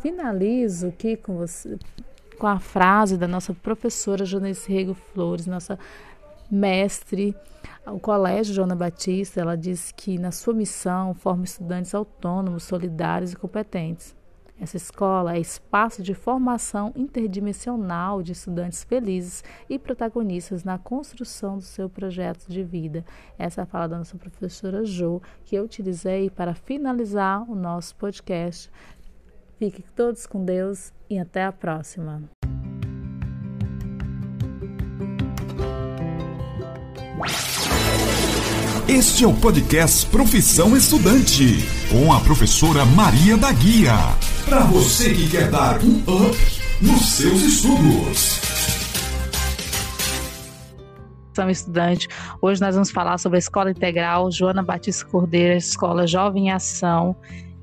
Finalizo aqui com você com a frase da nossa professora Janice Rego Flores, nossa mestre, o Colégio Joana Batista, ela diz que na sua missão forma estudantes autônomos, solidários e competentes. Essa escola é espaço de formação interdimensional de estudantes felizes e protagonistas na construção do seu projeto de vida. Essa é a fala da nossa professora Jo, que eu utilizei para finalizar o nosso podcast. Fiquem todos com Deus e até a próxima. Este é o podcast Profissão Estudante, com a professora Maria da Guia. Para você que quer dar um up nos seus estudos. Profissão Estudante. Hoje nós vamos falar sobre a Escola Integral Joana Batista Cordeira, Escola Jovem em Ação.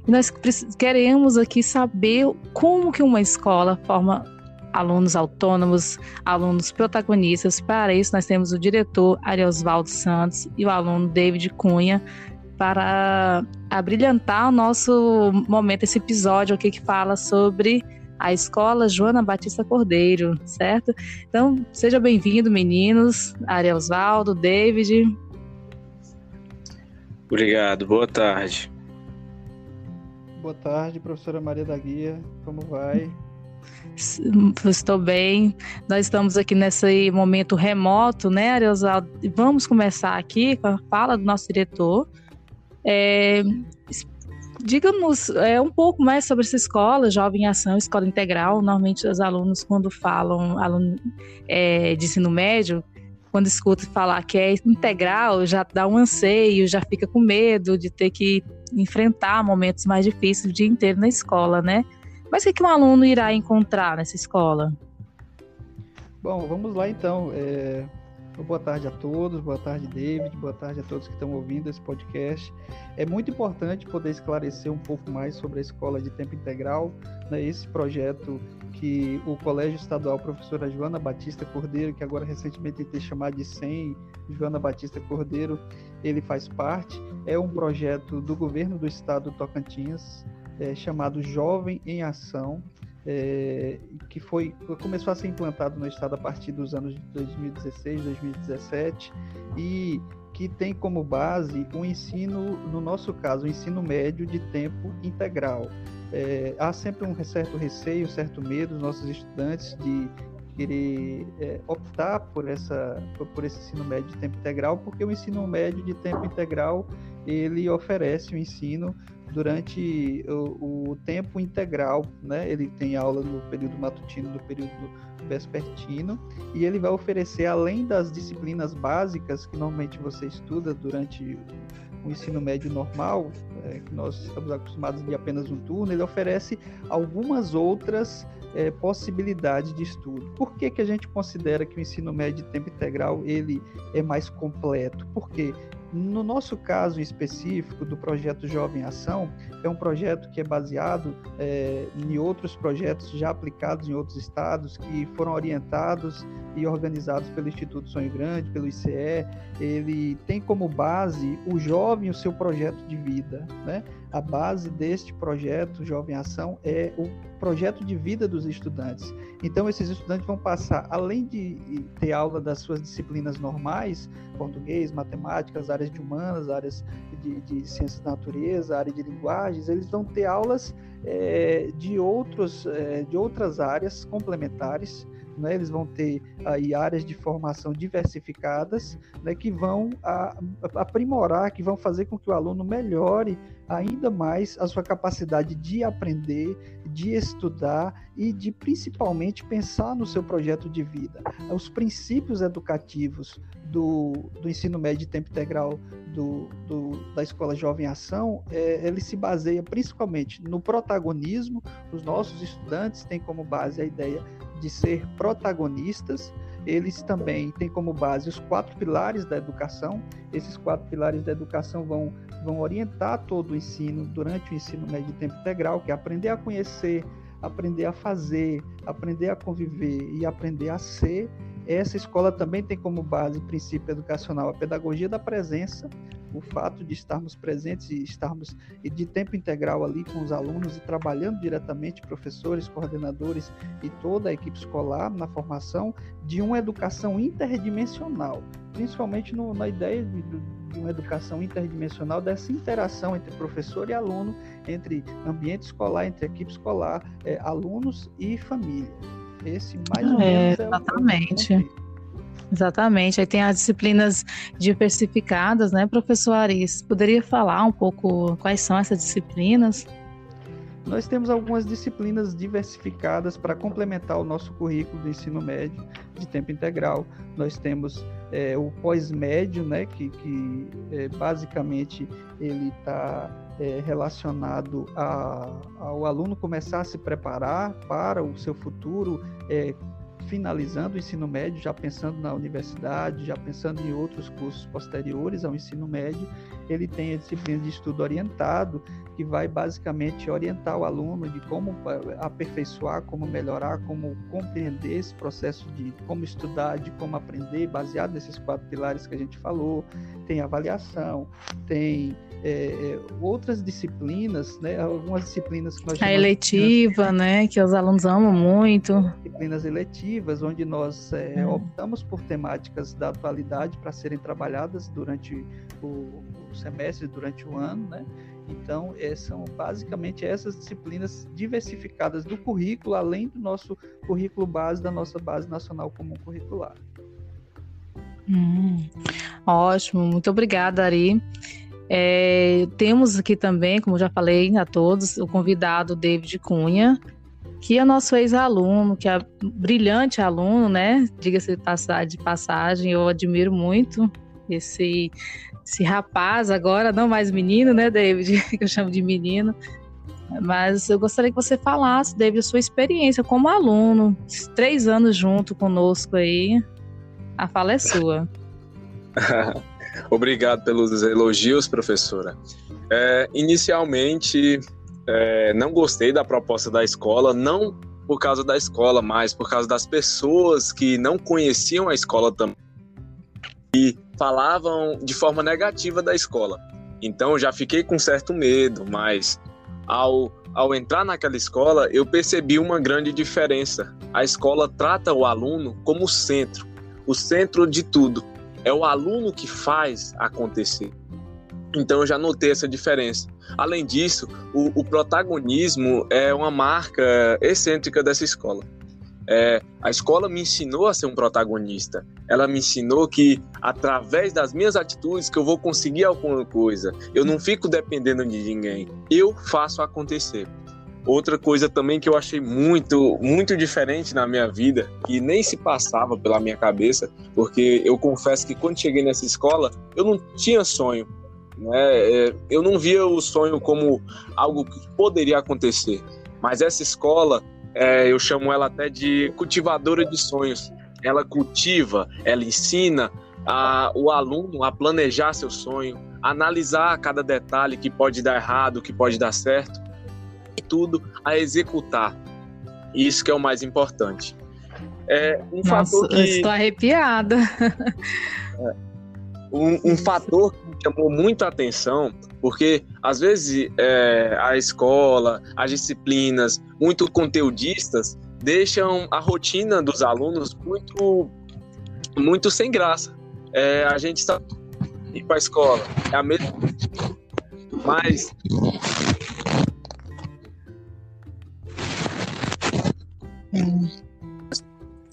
Nós queremos aqui saber como que uma escola forma alunos autônomos, alunos protagonistas. Para isso, nós temos o diretor Ariosvaldo Santos e o aluno David Cunha para abrilhantar o nosso momento, esse episódio aqui que fala sobre a escola Joana Batista Cordeiro, certo? Então, seja bem-vindo, meninos, Ariosvaldo, David. Obrigado, boa tarde. Boa tarde, professora Maria da Guia, como vai? Estou bem. Nós estamos aqui nesse momento remoto, né, Ariosaldo? Vamos começar aqui com a fala do nosso diretor. É, Diga-nos é, um pouco mais sobre essa escola, Jovem em Ação, Escola Integral. Normalmente, os alunos, quando falam aluno, é, de ensino médio, quando escuta falar que é integral, já dá um anseio, já fica com medo de ter que enfrentar momentos mais difíceis o dia inteiro na escola, né? Mas o que, um aluno irá encontrar nessa escola? Bom, vamos lá então. É... Boa tarde a todos, boa tarde, David, boa tarde a todos que estão ouvindo esse podcast. É muito importante poder esclarecer um pouco mais sobre a escola de tempo integral, né, esse projeto que o Colégio Estadual Professora Joana Batista Cordeiro, que agora recentemente tem chamado de SEM, Joana Batista Cordeiro, ele faz parte. É um projeto do governo do estado do Tocantins, é, chamado Jovem em Ação, é, que foi começou a ser implantado no estado a partir dos anos de 2016, 2017 e que tem como base o ensino, no nosso caso, o ensino médio de tempo integral. É, há sempre um certo receio, um certo medo dos nossos estudantes de querer é, optar por essa por esse ensino médio de tempo integral, porque o ensino médio de tempo integral ele oferece o ensino durante o, o, tempo integral, né? Ele tem aula no período matutino, no período vespertino, e ele vai oferecer, além das disciplinas básicas que normalmente você estuda durante o ensino médio normal, é, que nós estamos acostumados de apenas um turno, ele oferece algumas outras é, possibilidades de estudo. Por que, que a gente considera que o ensino médio de tempo integral ele é mais completo? Porque no nosso caso específico do projeto Jovem Ação, é um projeto que é baseado é, em outros projetos já aplicados em outros estados, que foram orientados e organizados pelo Instituto Sonho Grande, pelo ICE. Ele tem como base o jovem o seu projeto de vida. Né? A base deste projeto Jovem Ação é o projeto de vida dos estudantes. Então, esses estudantes vão passar, além de ter aula das suas disciplinas normais, português, matemática, as áreas de humanas, áreas de, de ciências da natureza, área de linguagens, eles vão ter aulas é, de, outros, é, de outras áreas complementares, né, eles vão ter aí áreas de formação diversificadas, né, que vão a, aprimorar, que vão fazer com que o aluno melhore ainda mais a sua capacidade de aprender, de estudar e de principalmente pensar no seu projeto de vida. Os princípios educativos do, do ensino médio de tempo integral do, do, da Escola Jovem Ação, é, ele se baseia principalmente no protagonismo. Os nossos estudantes têm como base a ideia de ser protagonistas. Eles também têm como base os quatro pilares da educação. Esses quatro pilares da educação vão, vão orientar todo o ensino durante o ensino médio de tempo integral, que é aprender a conhecer, aprender a fazer, aprender a conviver e aprender a ser essa escola também tem como base princípio educacional a pedagogia da presença, o fato de estarmos presentes e estarmos de tempo integral ali com os alunos e trabalhando diretamente, professores, coordenadores e toda a equipe escolar na formação de uma educação interdimensional, principalmente no, na ideia de, de uma educação interdimensional, dessa interação entre professor e aluno, entre ambiente escolar, entre equipe escolar, é, alunos e família. Esse mais ou é, menos é exatamente. É o Exatamente. Aí tem as disciplinas diversificadas, né, professor Aris? Poderia falar um pouco quais são essas disciplinas? Nós temos algumas disciplinas diversificadas para complementar o nosso currículo do ensino médio de tempo integral. Nós temos é, o pós-médio, né, que, que é, basicamente ele está é, relacionado a, ao aluno começar a se preparar para o seu futuro, é, finalizando o ensino médio, já pensando na universidade, já pensando em outros cursos posteriores ao ensino médio, ele tem a disciplina de estudo orientado, que vai basicamente orientar o aluno de como eh, aperfeiçoar, como melhorar, como compreender esse processo de como estudar, de como aprender, baseado nesses quatro pilares que a gente falou. Tem avaliação, tem é, outras disciplinas, né, algumas disciplinas que nós A eletiva, né, que os alunos amam muito. Disciplinas eletivas, onde nós é, é. optamos por temáticas da atualidade para serem trabalhadas durante o, o, semestre, durante o ano, né? Então, é, são basicamente essas disciplinas diversificadas do currículo, além do nosso currículo base, da nossa base nacional comum curricular. Hum, ótimo, muito obrigada, Ari. É, temos aqui também, como já falei a todos, o convidado David Cunha, que é nosso ex-aluno, que é brilhante aluno, né? Diga-se de passagem, eu admiro muito esse, esse rapaz agora, não mais menino, né, David? Que eu chamo de menino. Mas eu gostaria que você falasse, David, sua experiência como aluno, três anos junto conosco aí. A fala é sua. Obrigado pelos elogios, professora. É, inicialmente, é, não gostei da proposta da escola, não por causa da escola, mas por causa das pessoas que não conheciam a escola também e falavam de forma negativa da escola. Então já fiquei com certo medo, mas ao, ao entrar naquela escola eu percebi uma grande diferença. A escola trata o aluno como centro, o centro de tudo. É o aluno que faz acontecer. Então eu já notei essa diferença. Além disso, o, o protagonismo é uma marca excêntrica dessa escola. É, a escola me ensinou a ser um protagonista. Ela me ensinou que através das minhas atitudes que eu vou conseguir alguma coisa. Eu não fico dependendo de ninguém. Eu faço acontecer. Outra coisa também que eu achei muito, muito diferente na minha vida, que nem se passava pela minha cabeça, porque eu confesso que quando cheguei nessa escola, eu não tinha sonho. Né? É, eu não via o sonho como algo que poderia acontecer. Mas essa escola, é, eu chamo ela até de cultivadora de sonhos. Ela cultiva, ela ensina a, o aluno a planejar seu sonho, analisar cada detalhe que pode dar errado, que pode dar certo tudo a executar. Isso que é o mais importante. É um Nossa, fator que, estou arrepiada. É, um, um fator que me chamou muito a atenção, porque às vezes é, a escola, as disciplinas muito conteudistas deixam a rotina dos alunos muito, muito sem graça. É, a gente está ir para a escola, é a mesma. Mas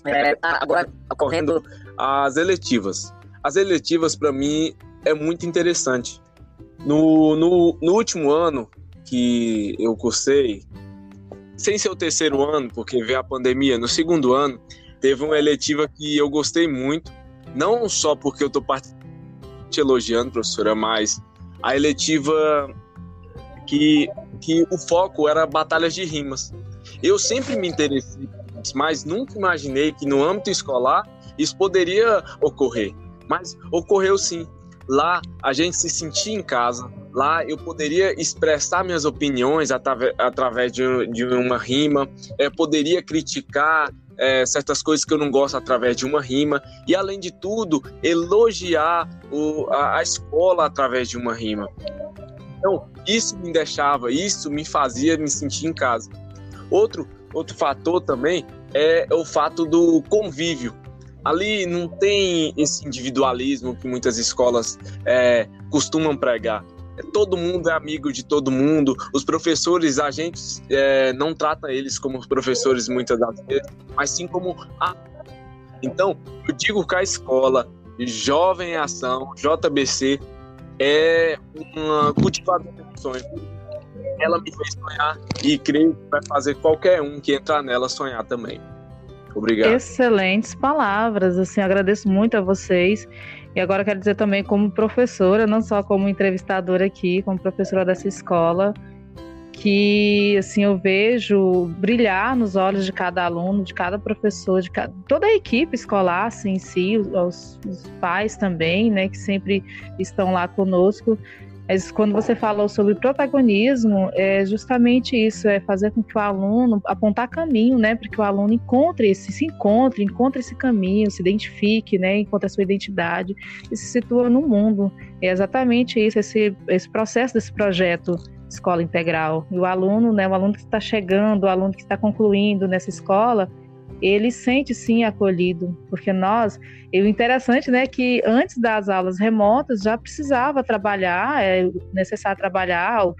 É, tá agora ocorrendo as eletivas. As eletivas, para mim, é muito interessante. No, no, no, último ano que eu cursei, sem ser o terceiro ano, porque veio a pandemia, no segundo ano, teve uma eletiva que eu gostei muito, não só porque eu estou te elogiando, professora, mas a eletiva que, que o foco era batalhas de rimas. Eu sempre me interessei, mas nunca imaginei que no âmbito escolar isso poderia ocorrer. Mas ocorreu sim. Lá a gente se sentia em casa. Lá eu poderia expressar minhas opiniões através, de, de uma rima, é, poderia criticar é, certas coisas que eu não gosto através de uma rima e além de tudo elogiar o, a, a escola através de uma rima. Então isso me deixava, isso me fazia me sentir em casa. Outro outro fator também é o fato do convívio. Ali não tem esse individualismo que muitas escolas é, costumam pregar todo mundo é amigo de todo mundo. Os professores, a gente é, não trata eles como professores muitas das vezes, mas sim como a... Então, eu digo que a escola Jovem Ação, JBC, é uma cultivadora de sonhos. Ela me fez sonhar e creio que vai fazer qualquer um que entrar nela sonhar também. Obrigado. Excelentes palavras, assim, agradeço muito a vocês. E agora quero dizer também como professora, não só como entrevistadora aqui, como professora dessa escola, que assim eu vejo brilhar nos olhos de cada aluno, de cada professor, de cada, toda a equipe escolar assim, em si, os, os pais também, né, que sempre estão lá conosco, mas quando você falou sobre protagonismo, é justamente isso, é fazer com que o aluno apontar caminho, né, para que o aluno encontre esse, se encontre, encontre esse caminho, se identifique, né, encontre a sua identidade e se situa no mundo. É exatamente isso, esse, esse processo desse projeto escola integral. E o aluno, né, o aluno que está chegando, o aluno que está concluindo nessa escola, ele sente sim acolhido, porque nós, e o interessante, né, que antes das aulas remotas já precisava trabalhar, é necessário trabalhar o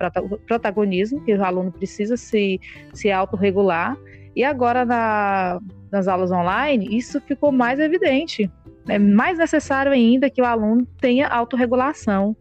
protagonismo, que o aluno precisa se, se autorregular, e agora na, nas aulas online, isso ficou mais evidente. É mais necessário ainda que o aluno tenha autorregulação.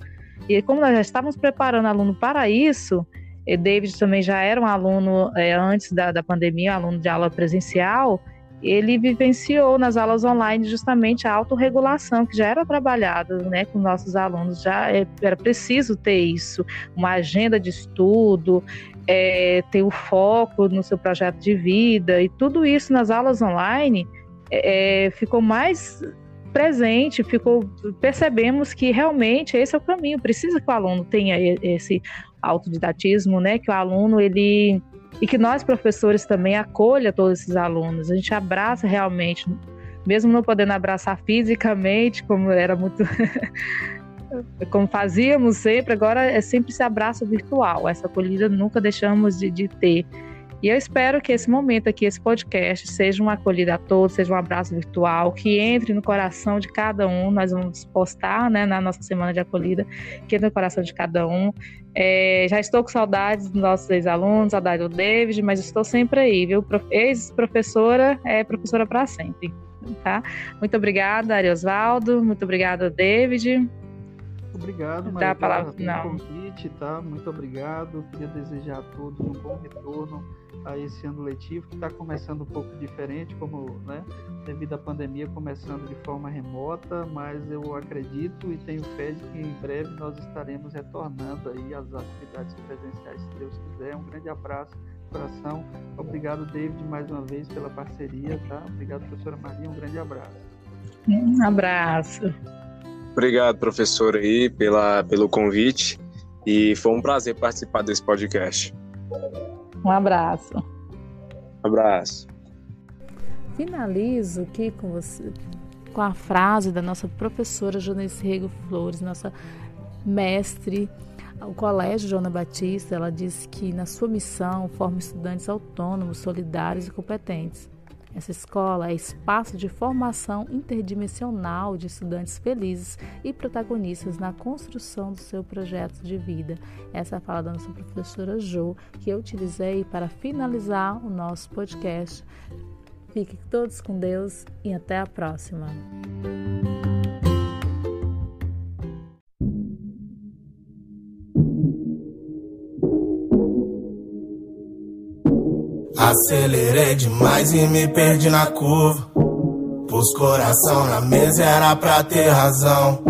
E como nós já estávamos preparando o aluno para isso, David também já era um aluno é, antes da, da pandemia, aluno de aula presencial, ele vivenciou nas aulas online justamente a autorregulação, que já era trabalhada né, com nossos alunos, já é, era preciso ter isso, uma agenda de estudo, é, ter o foco no seu projeto de vida, e tudo isso nas aulas online é, ficou mais presente, ficou, percebemos que realmente esse é o caminho, precisa que o aluno tenha esse autodidatismo, né, que o aluno ele e que nós professores também acolha todos esses alunos, a gente abraça realmente, mesmo não podendo abraçar fisicamente, como era muito como fazíamos sempre, agora é sempre esse abraço virtual, essa acolhida nunca deixamos de, de ter. E eu espero que esse momento aqui, esse podcast, seja uma acolhida a todos, seja um abraço virtual, que entre no coração de cada um. Nós vamos postar né, na nossa semana de acolhida, que entre no coração de cada um. É, já estou com saudades dos nossos ex-alunos, saudade do David, mas estou sempre aí, viu? Ex-professora é professora para sempre. Tá? Muito obrigada, Ariosvaldo. Muito obrigada, David. Obrigado, Maria, pelo convite, tá? Muito obrigado. Queria desejar a todos um bom retorno a esse ano letivo, que está começando um pouco diferente, como, né, devido à pandemia, começando de forma remota, mas eu acredito e tenho fé de que em breve nós estaremos retornando aí às atividades presenciais, se Deus quiser. Um grande abraço, coração. Obrigado, David, mais uma vez pela parceria, tá? Obrigado, professora Maria, um grande abraço. Um abraço. Obrigado, professor, aí, pela, pelo convite. E foi um prazer participar desse podcast. Um abraço. Um abraço. Finalizo aqui com você com a frase da nossa professora Jonice Rego Flores, nossa mestre ao Colégio Joana Batista. Ela disse que na sua missão forma estudantes autônomos, solidários e competentes. Essa escola é espaço de formação interdimensional de estudantes felizes e protagonistas na construção do seu projeto de vida. Essa é a fala da nossa professora Jo, que eu utilizei para finalizar o nosso podcast. Fiquem todos com Deus e até a próxima. Acelerei demais e me perdi na curva. Pus coração na mesa, era pra ter razão.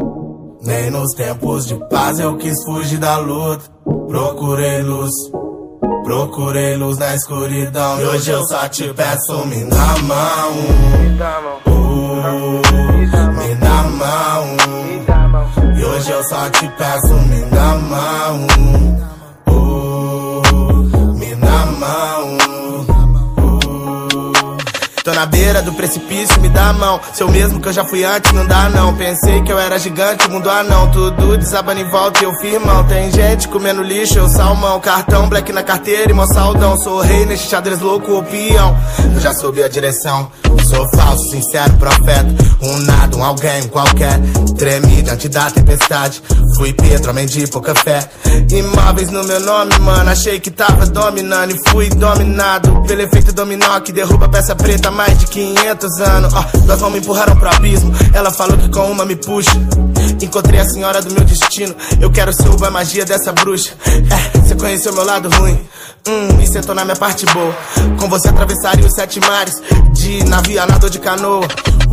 Nem nos tempos de paz eu quis fugir da luta. Procurei luz, procurei luz na escuridão. E hoje eu só te peço, me dá mão. Uh, me dá mão. E hoje eu só te peço, me dá mão. Tô na beira do precipício, me dá a mão. Seu mesmo que eu já fui antes, não dá não. Pensei que eu era gigante, mundo anão. Tudo desabando em volta e eu firmão. Tem gente comendo lixo, eu salmão. Cartão, black na carteira e mó saldão. Sou rei nesse xadrez louco, o peão. Eu já soube a direção. Sou falso, sincero, profeta. Um nada, um alguém, um qualquer. Tremi diante da tempestade. Fui Pedro, homem de pouca fé. Imóveis no meu nome, mano. Achei que tava dominando e fui dominado pelo efeito dominó que derruba peça preta mais de 500 anos. Ó, mãos me empurraram pro abismo. Ela falou que com uma me puxa. Encontrei a senhora do meu destino. Eu quero ser a magia dessa bruxa. É, você conheceu meu lado ruim. Hum, e sentou na minha parte boa. Com você atravessaria os sete mares. De navio, nadou de canoa.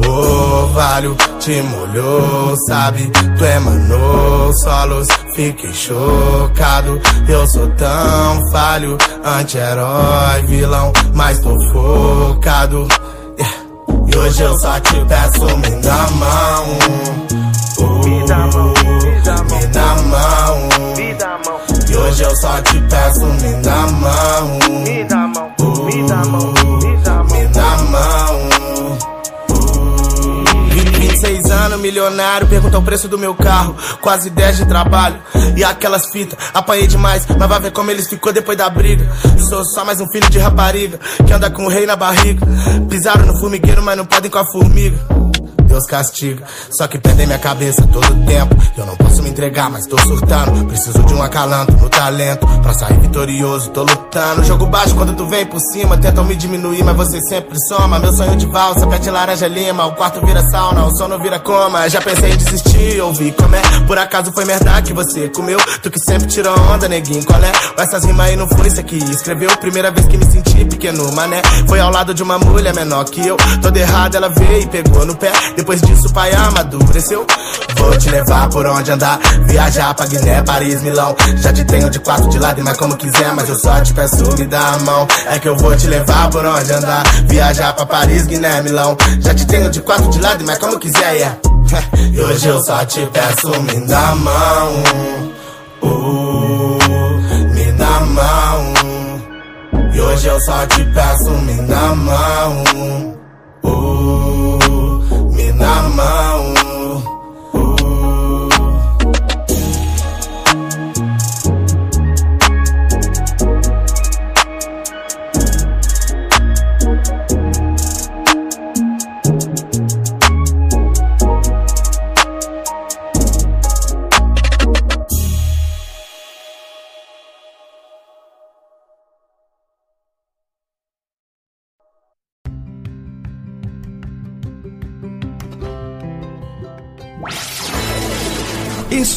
O valho te molhou, sabe? Tu emanou solos, fiquei chocado. Eu sou tão falho, anti-herói, vilão, mas tô focado. Yeah. E hoje eu só te peço, me dá mão. Uh, me dá mão, me dá mão. Me dá a mão. Me dá a mão. E hoje eu só te peço, me dá mão. Me dá mão, me dá mão. Me dá a mão. Me dá a mão. 26 anos, milionário, pergunta o preço do meu carro. Quase 10 de trabalho. E aquelas fitas, apanhei demais, mas vai ver como eles ficou depois da briga. Sou só mais um filho de rapariga, que anda com o rei na barriga. Pisaram no formigueiro, mas não podem com a formiga. Deus castiga. Só que perdem minha cabeça todo tempo. Eu não posso me entregar, mas tô surtando. Preciso de um acalanto no talento. Pra sair vitorioso, tô lutando. Jogo baixo quando tu vem por cima. Tentam me diminuir, mas você sempre soma. Meu sonho de valsa, pet laranja lima. O quarto vira sauna, o sono vira coma. Já pensei em desistir, ouvi como é. Por acaso foi merda que você comeu. Tu que sempre tirou onda, neguinho, qual é? Essas rimas aí não foi isso aqui. Escreveu primeira vez que me senti pequeno, mané. Foi ao lado de uma mulher menor que eu. Toda errada, ela veio e pegou no pé. Depois disso, pai amadureceu. Vou te levar por onde andar. Viajar pra Guiné, Paris, Milão. Já te tenho de quatro de lado, mas como quiser. Mas eu só te peço, me dá a mão. É que eu vou te levar por onde andar. Viajar pra Paris, Guiné, Milão. Já te tenho de quatro de lado, mas como quiser, yeah. E hoje eu só te peço, me dá a mão. Uh, me dá a mão. E hoje eu só te peço, me dá a mão. Uh, na mão.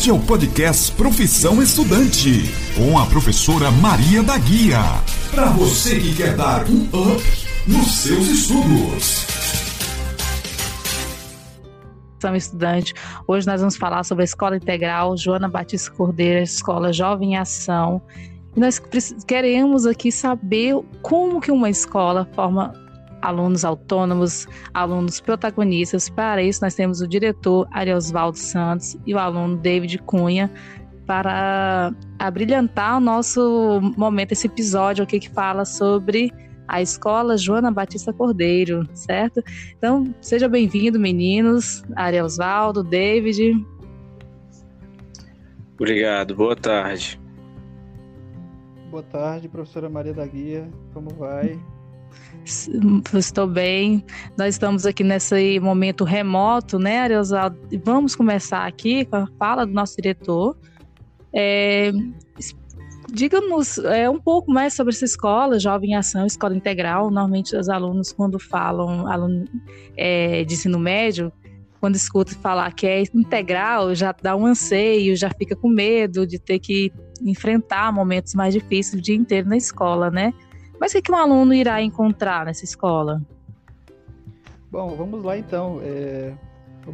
Este é o podcast Profissão Estudante, com a professora Maria da Guia. Para você que quer dar um up nos seus estudos. Profissão Estudante. Hoje nós vamos falar sobre a Escola Integral Joana Batista Cordeira, Escola Jovem Ação. E nós queremos aqui saber como que uma escola forma alunos autônomos, alunos protagonistas. Para isso, nós temos o diretor Ariosvaldo Santos e o aluno David Cunha para abrilhantar o nosso momento, esse episódio aqui que fala sobre a escola Joana Batista Cordeiro, certo? Então, seja bem-vindo, meninos, Ariosvaldo, David. Obrigado, boa tarde. Boa tarde, professora Maria da Guia, como vai? Estou bem. Nós estamos aqui nesse momento remoto, né, Ariosaldo? Vamos começar aqui com a fala do nosso diretor. É, Diga-nos é, um pouco mais sobre essa escola, Jovem Ação, Escola Integral. Normalmente os alunos, quando falam aluno, é, de ensino médio, quando escuta falar que é integral, já dá um anseio, já fica com medo de ter que enfrentar momentos mais difíceis o dia inteiro na escola, né? Mas o que, um aluno irá encontrar nessa escola? Bom, vamos lá então. É...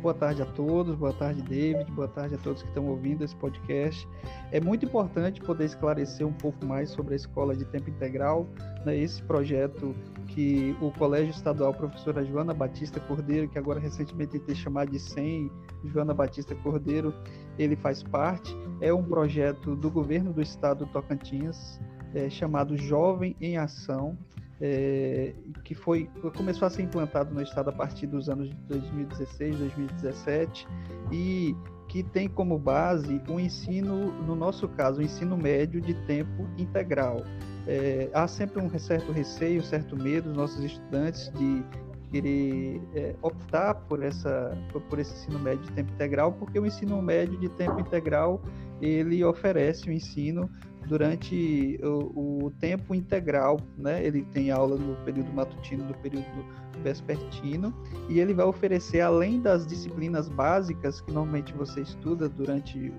Boa tarde a todos, boa tarde, David, boa tarde a todos que estão ouvindo esse podcast. É muito importante poder esclarecer um pouco mais sobre a escola de tempo integral, né, esse projeto que o Colégio Estadual Professora Joana Batista Cordeiro, que agora recentemente tem chamado de SEM, Joana Batista Cordeiro, ele faz parte. É um projeto do governo do estado do Tocantins, é, chamado Jovem em Ação. é, que foi começou a ser implantado no estado a partir dos anos de 2016, 2017 e que tem como base o ensino, no nosso caso, o ensino médio de tempo integral. É, há sempre um certo receio, certo medo dos nossos estudantes de querer é, optar por essa por, por, esse ensino médio de tempo integral, porque o ensino médio de tempo integral ele oferece o ensino durante o, o, tempo integral, né? Ele tem aula no período matutino, no período vespertino, e ele vai oferecer, além das disciplinas básicas que normalmente você estuda durante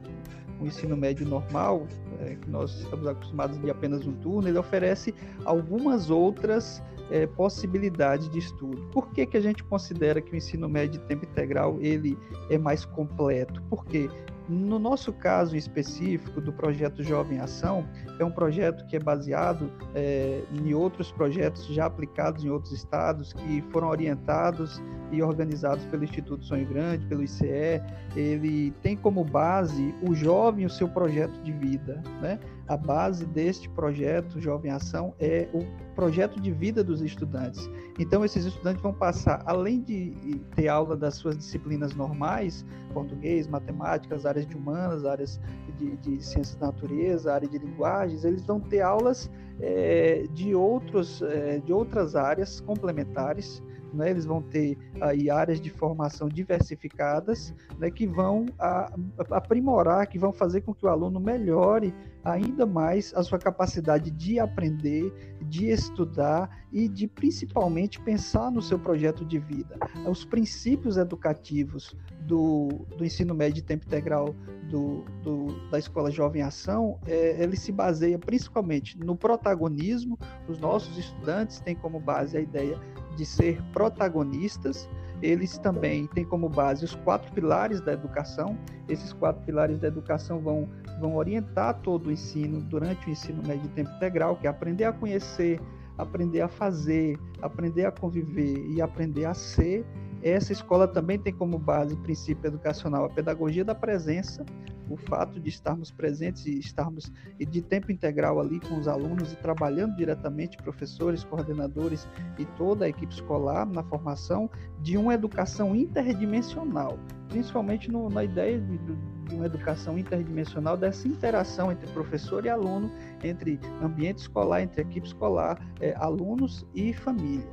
o ensino médio normal, é, que nós estamos acostumados de apenas um turno, ele oferece algumas outras é, possibilidades de estudo. Por que, que a gente considera que o ensino médio de tempo integral ele é mais completo? Porque no nosso caso específico do projeto Jovem Ação, é um projeto que é baseado é, em outros projetos já aplicados em outros estados, que foram orientados e organizados pelo Instituto Sonho Grande, pelo ICE. Ele tem como base o jovem, o seu projeto de vida. Né? A base deste projeto Jovem Ação é o projeto de vida dos estudantes. Então, esses estudantes vão passar, além de ter aula das suas disciplinas normais, português, matemáticas, áreas de humanas, áreas de, de ciências da natureza, área de linguagens, eles vão ter aulas é, de, outros, é, de outras áreas complementares, né, eles vão ter aí áreas de formação diversificadas, né, que vão a, aprimorar, que vão fazer com que o aluno melhore ainda mais a sua capacidade de aprender, de estudar e de principalmente pensar no seu projeto de vida. Os princípios educativos do, do ensino médio de tempo integral do, do, da Escola Jovem Ação, é, ele se baseia principalmente no protagonismo. Os nossos estudantes têm como base a ideia de ser protagonistas. Eles também têm como base os quatro pilares da educação. Esses quatro pilares da educação vão, vão orientar todo o ensino durante o ensino médio de tempo integral, que é aprender a conhecer, aprender a fazer, aprender a conviver e aprender a ser. Essa escola também tem como base princípio educacional a pedagogia da presença, o fato de estarmos presentes e estarmos de tempo integral ali com os alunos e trabalhando diretamente, professores, coordenadores e toda a equipe escolar na formação de uma educação interdimensional, principalmente no, na ideia de, de uma educação interdimensional, dessa interação entre professor e aluno, entre ambiente escolar, entre equipe escolar, é, alunos e família.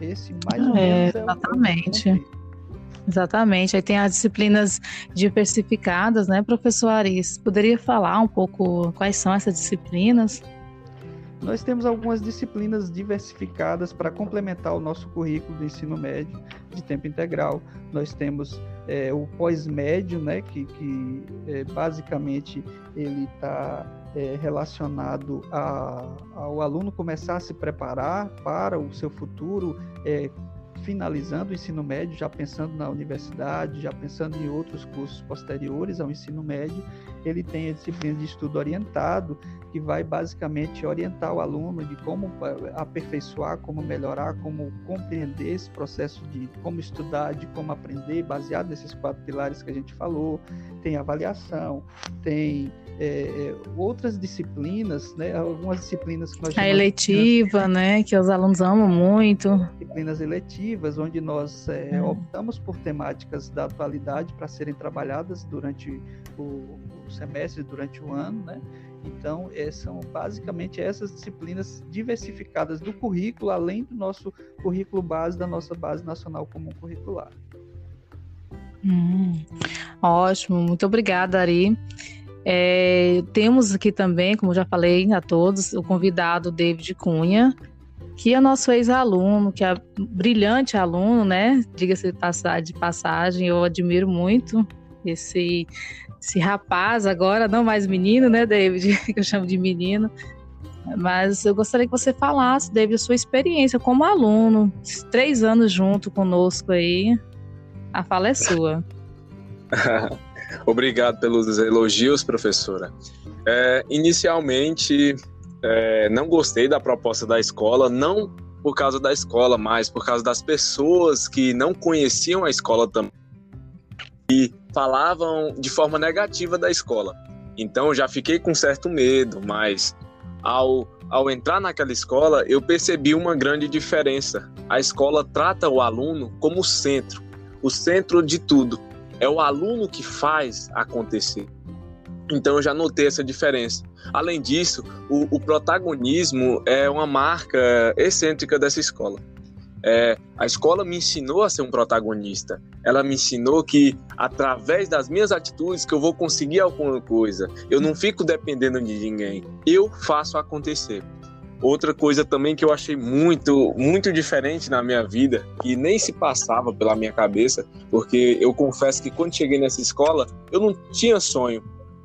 Esse mais ou é, menos é, exatamente. o Exatamente. Aí tem as disciplinas diversificadas, né, professor Aris? Poderia falar um pouco quais são essas disciplinas? Nós temos algumas disciplinas diversificadas para complementar o nosso currículo do ensino médio de tempo integral. Nós temos é, o pós-médio, né, que, que é, basicamente ele está é, relacionado a, ao aluno começar a se preparar para o seu futuro, finalizando o ensino médio, já pensando na universidade, já pensando em outros cursos posteriores ao ensino médio, ele tem a disciplina de estudo orientado, que vai basicamente orientar o aluno de como eh, aperfeiçoar, como melhorar, como compreender esse processo de como estudar, de como aprender, baseado nesses quatro pilares que a gente falou. Tem avaliação, tem é, outras disciplinas, né, algumas disciplinas que nós a eletiva, né, que os alunos amam muito. Disciplinas eletivas, onde nós é, é. optamos por temáticas da atualidade para serem trabalhadas durante o, o, semestre, durante o ano, né. Então, é, são basicamente essas disciplinas diversificadas do currículo, além do nosso currículo base, da nossa base nacional comum curricular. Hum, ótimo, muito obrigada, Ari. É, temos aqui também, como já falei a todos, o convidado David Cunha, que é nosso ex-aluno, que é brilhante aluno, né? Diga-se de passagem, eu admiro muito esse, esse rapaz agora, não mais menino, né, David? Que eu chamo de menino. Mas eu gostaria que você falasse, David, a sua experiência como aluno, três anos junto conosco aí. A fala é sua. Obrigado pelos elogios, professora. É, inicialmente, é, não gostei da proposta da escola, não por causa da escola, mas por causa das pessoas que não conheciam a escola também e falavam de forma negativa da escola. Então já fiquei com certo medo, mas ao, ao entrar naquela escola, eu percebi uma grande diferença. A escola trata o aluno como centro, o centro de tudo. É o aluno que faz acontecer. Então eu já notei essa diferença. Além disso, o, o protagonismo é uma marca excêntrica dessa escola. É, a escola me ensinou a ser um protagonista. Ela me ensinou que através das minhas atitudes que eu vou conseguir alguma coisa. Eu não fico dependendo de ninguém. Eu faço acontecer. Outra coisa também que eu achei muito, muito diferente na minha vida, que nem se passava pela minha cabeça, porque eu confesso que quando cheguei nessa escola, eu não tinha sonho.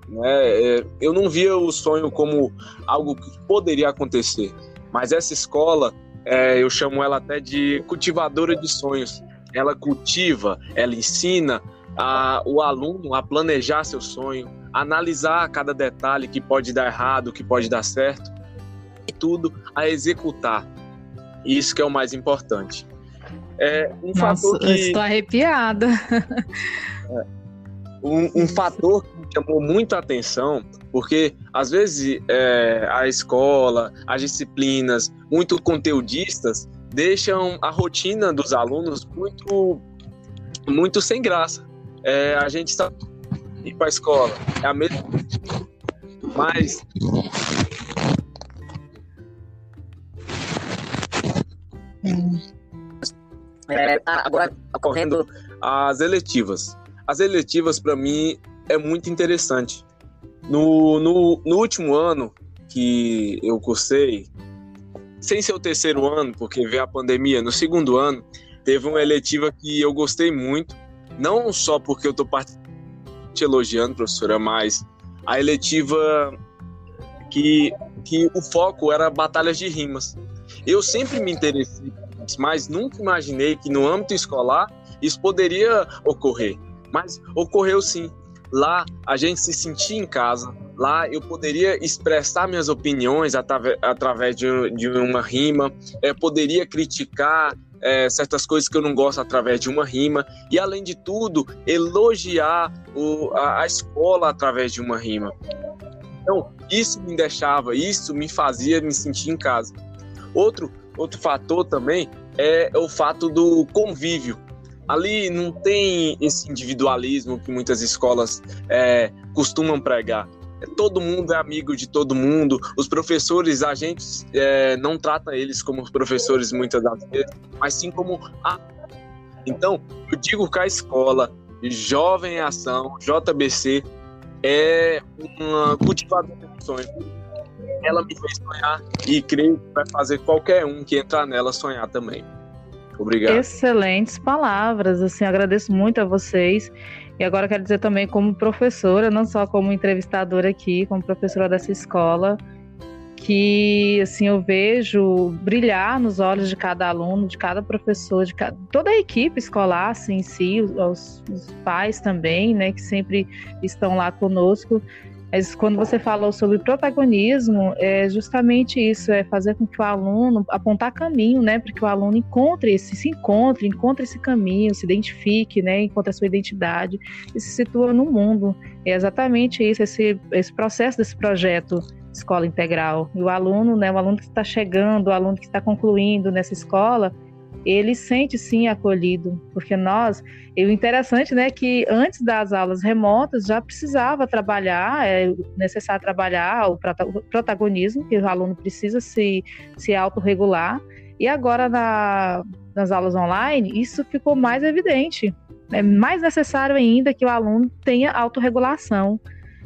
Né? É, eu não via o sonho como algo que poderia acontecer. Mas essa escola, é, eu chamo ela até de cultivadora de sonhos. Ela cultiva, ela ensina a, o aluno a planejar seu sonho, analisar cada detalhe que pode dar errado, que pode dar certo, tudo a executar. Isso que é o mais importante. É um Nossa, fator que... estou arrepiada. É, um, um fator que me chamou muito a atenção, porque às vezes é, a escola, as disciplinas, muito conteudistas, deixam a rotina dos alunos muito, muito sem graça. É, a gente está ir para a escola, é a mesma. Mas é, tá agora ocorrendo as eletivas. As eletivas, para mim, é muito interessante. No, no, no, último ano que eu cursei, sem ser o terceiro ano, porque veio a pandemia, no segundo ano, teve uma eletiva que eu gostei muito, não só porque eu estou te elogiando, professora, mas a eletiva que, que o foco era batalhas de rimas. Eu sempre me interessei, mas nunca imaginei que no âmbito escolar isso poderia ocorrer. Mas ocorreu sim. Lá a gente se sentia em casa. Lá eu poderia expressar minhas opiniões através, de uma rima. É, poderia criticar é, certas coisas que eu não gosto através de uma rima. E além de tudo, elogiar o, a, a escola através de uma rima. Então, isso me deixava, isso me fazia me sentir em casa. Outro, outro fator também é o fato do convívio ali não tem esse individualismo que muitas escolas é, costumam pregar. Todo mundo é amigo de todo mundo. Os professores, a gente é, não trata eles como professores muitas das vezes, mas sim como a... Então, eu digo que a escola Jovem Ação, JBC, é uma cultivadora de sonhos. Ela me fez sonhar e creio que vai fazer qualquer um que entrar nela sonhar também. Obrigado. Excelentes palavras, assim, agradeço muito a vocês. E agora quero dizer também como professora, não só como entrevistadora aqui, como professora dessa escola, que assim eu vejo brilhar nos olhos de cada aluno, de cada professor, de cada, toda a equipe escolar assim, em si, os, os pais também, né, que sempre estão lá conosco, mas quando você falou sobre protagonismo, é justamente isso, é fazer com que o aluno apontar caminho, né, para que o aluno encontre esse, se encontre, encontre esse caminho, se identifique, né, encontre a sua identidade e se situa no mundo. É exatamente isso, esse, esse processo desse projeto escola integral. E o aluno, né, o aluno que está chegando, o aluno que está concluindo nessa escola, ele sente sim acolhido, porque nós, e o interessante, né, que antes das aulas remotas já precisava trabalhar, é necessário trabalhar o protagonismo, que o aluno precisa se, se autorregular, e agora na, nas aulas online isso ficou mais evidente. É mais necessário ainda que o aluno tenha autorregulação.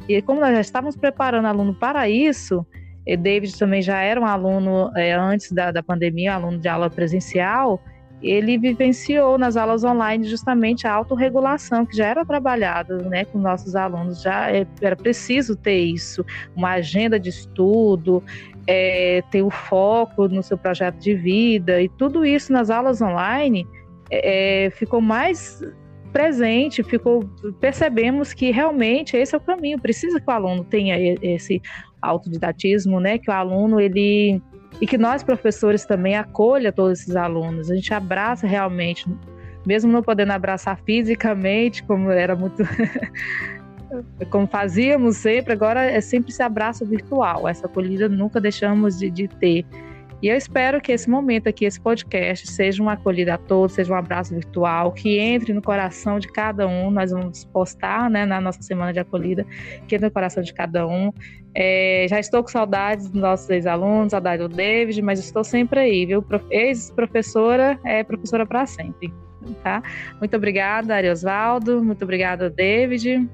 E como nós já estávamos preparando o aluno para isso, e David também já era um aluno é, antes da, da pandemia, um aluno de aula presencial. Ele vivenciou nas aulas online justamente a autorregulação, que já era trabalhada né, com nossos alunos, já é, era preciso ter isso, uma agenda de estudo, é, ter o foco no seu projeto de vida, e tudo isso nas aulas online é, ficou mais presente, ficou percebemos que realmente esse é o caminho, precisa que o aluno tenha esse autodidatismo, né, que o aluno ele e que nós professores também acolha todos esses alunos, a gente abraça realmente, mesmo não podendo abraçar fisicamente, como era muito como fazíamos sempre, agora é sempre esse abraço virtual. Essa acolhida nunca deixamos de, de ter. E eu espero que esse momento aqui, esse podcast, seja uma acolhida a todos, seja um abraço virtual, que entre no coração de cada um. Nós vamos postar né, na nossa semana de acolhida, que entre no coração de cada um. É, já estou com saudades dos nossos ex-alunos, saudade do David, mas estou sempre aí, viu? Ex-professora é professora para sempre. Tá? Muito obrigada, Ariosvaldo. Muito obrigada, David.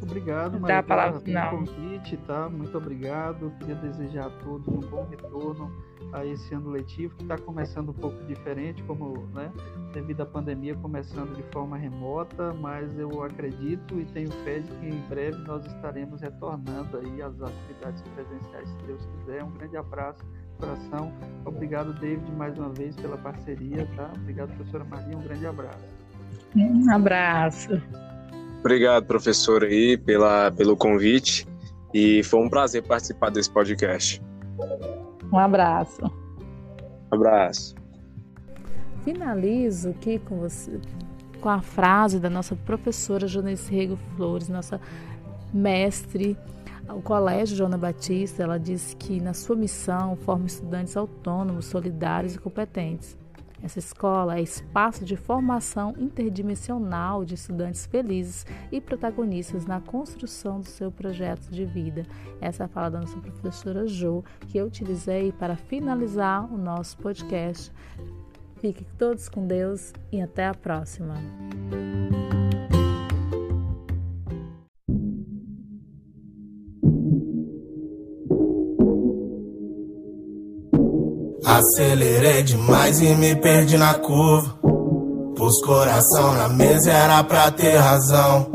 Obrigado, Maria, palavra, pelo convite, tá? Muito obrigado. Queria desejar a todos um bom retorno a esse ano letivo, que está começando um pouco diferente, como, né, devido à pandemia, começando de forma remota, mas eu acredito e tenho fé de que em breve nós estaremos retornando aí às atividades presenciais, se Deus quiser. Um grande abraço, coração. Obrigado, David, mais uma vez pela parceria, tá? Obrigado, professora Maria, um grande abraço. Um abraço. Obrigado, professor, aí, pela, pelo convite. E foi um prazer participar desse podcast. Um abraço. Um abraço. Finalizo aqui com você com a frase da nossa professora Jonice Rego Flores, nossa mestre ao Colégio Joana Batista. Ela disse que na sua missão forma estudantes autônomos, solidários e competentes. Essa escola é espaço de formação interdimensional de estudantes felizes e protagonistas na construção do seu projeto de vida. Essa é a fala da nossa professora Jo, que eu utilizei para finalizar o nosso podcast. Fiquem todos com Deus e até a próxima. Acelerei demais e me perdi na curva. Pus coração na mesa, era pra ter razão.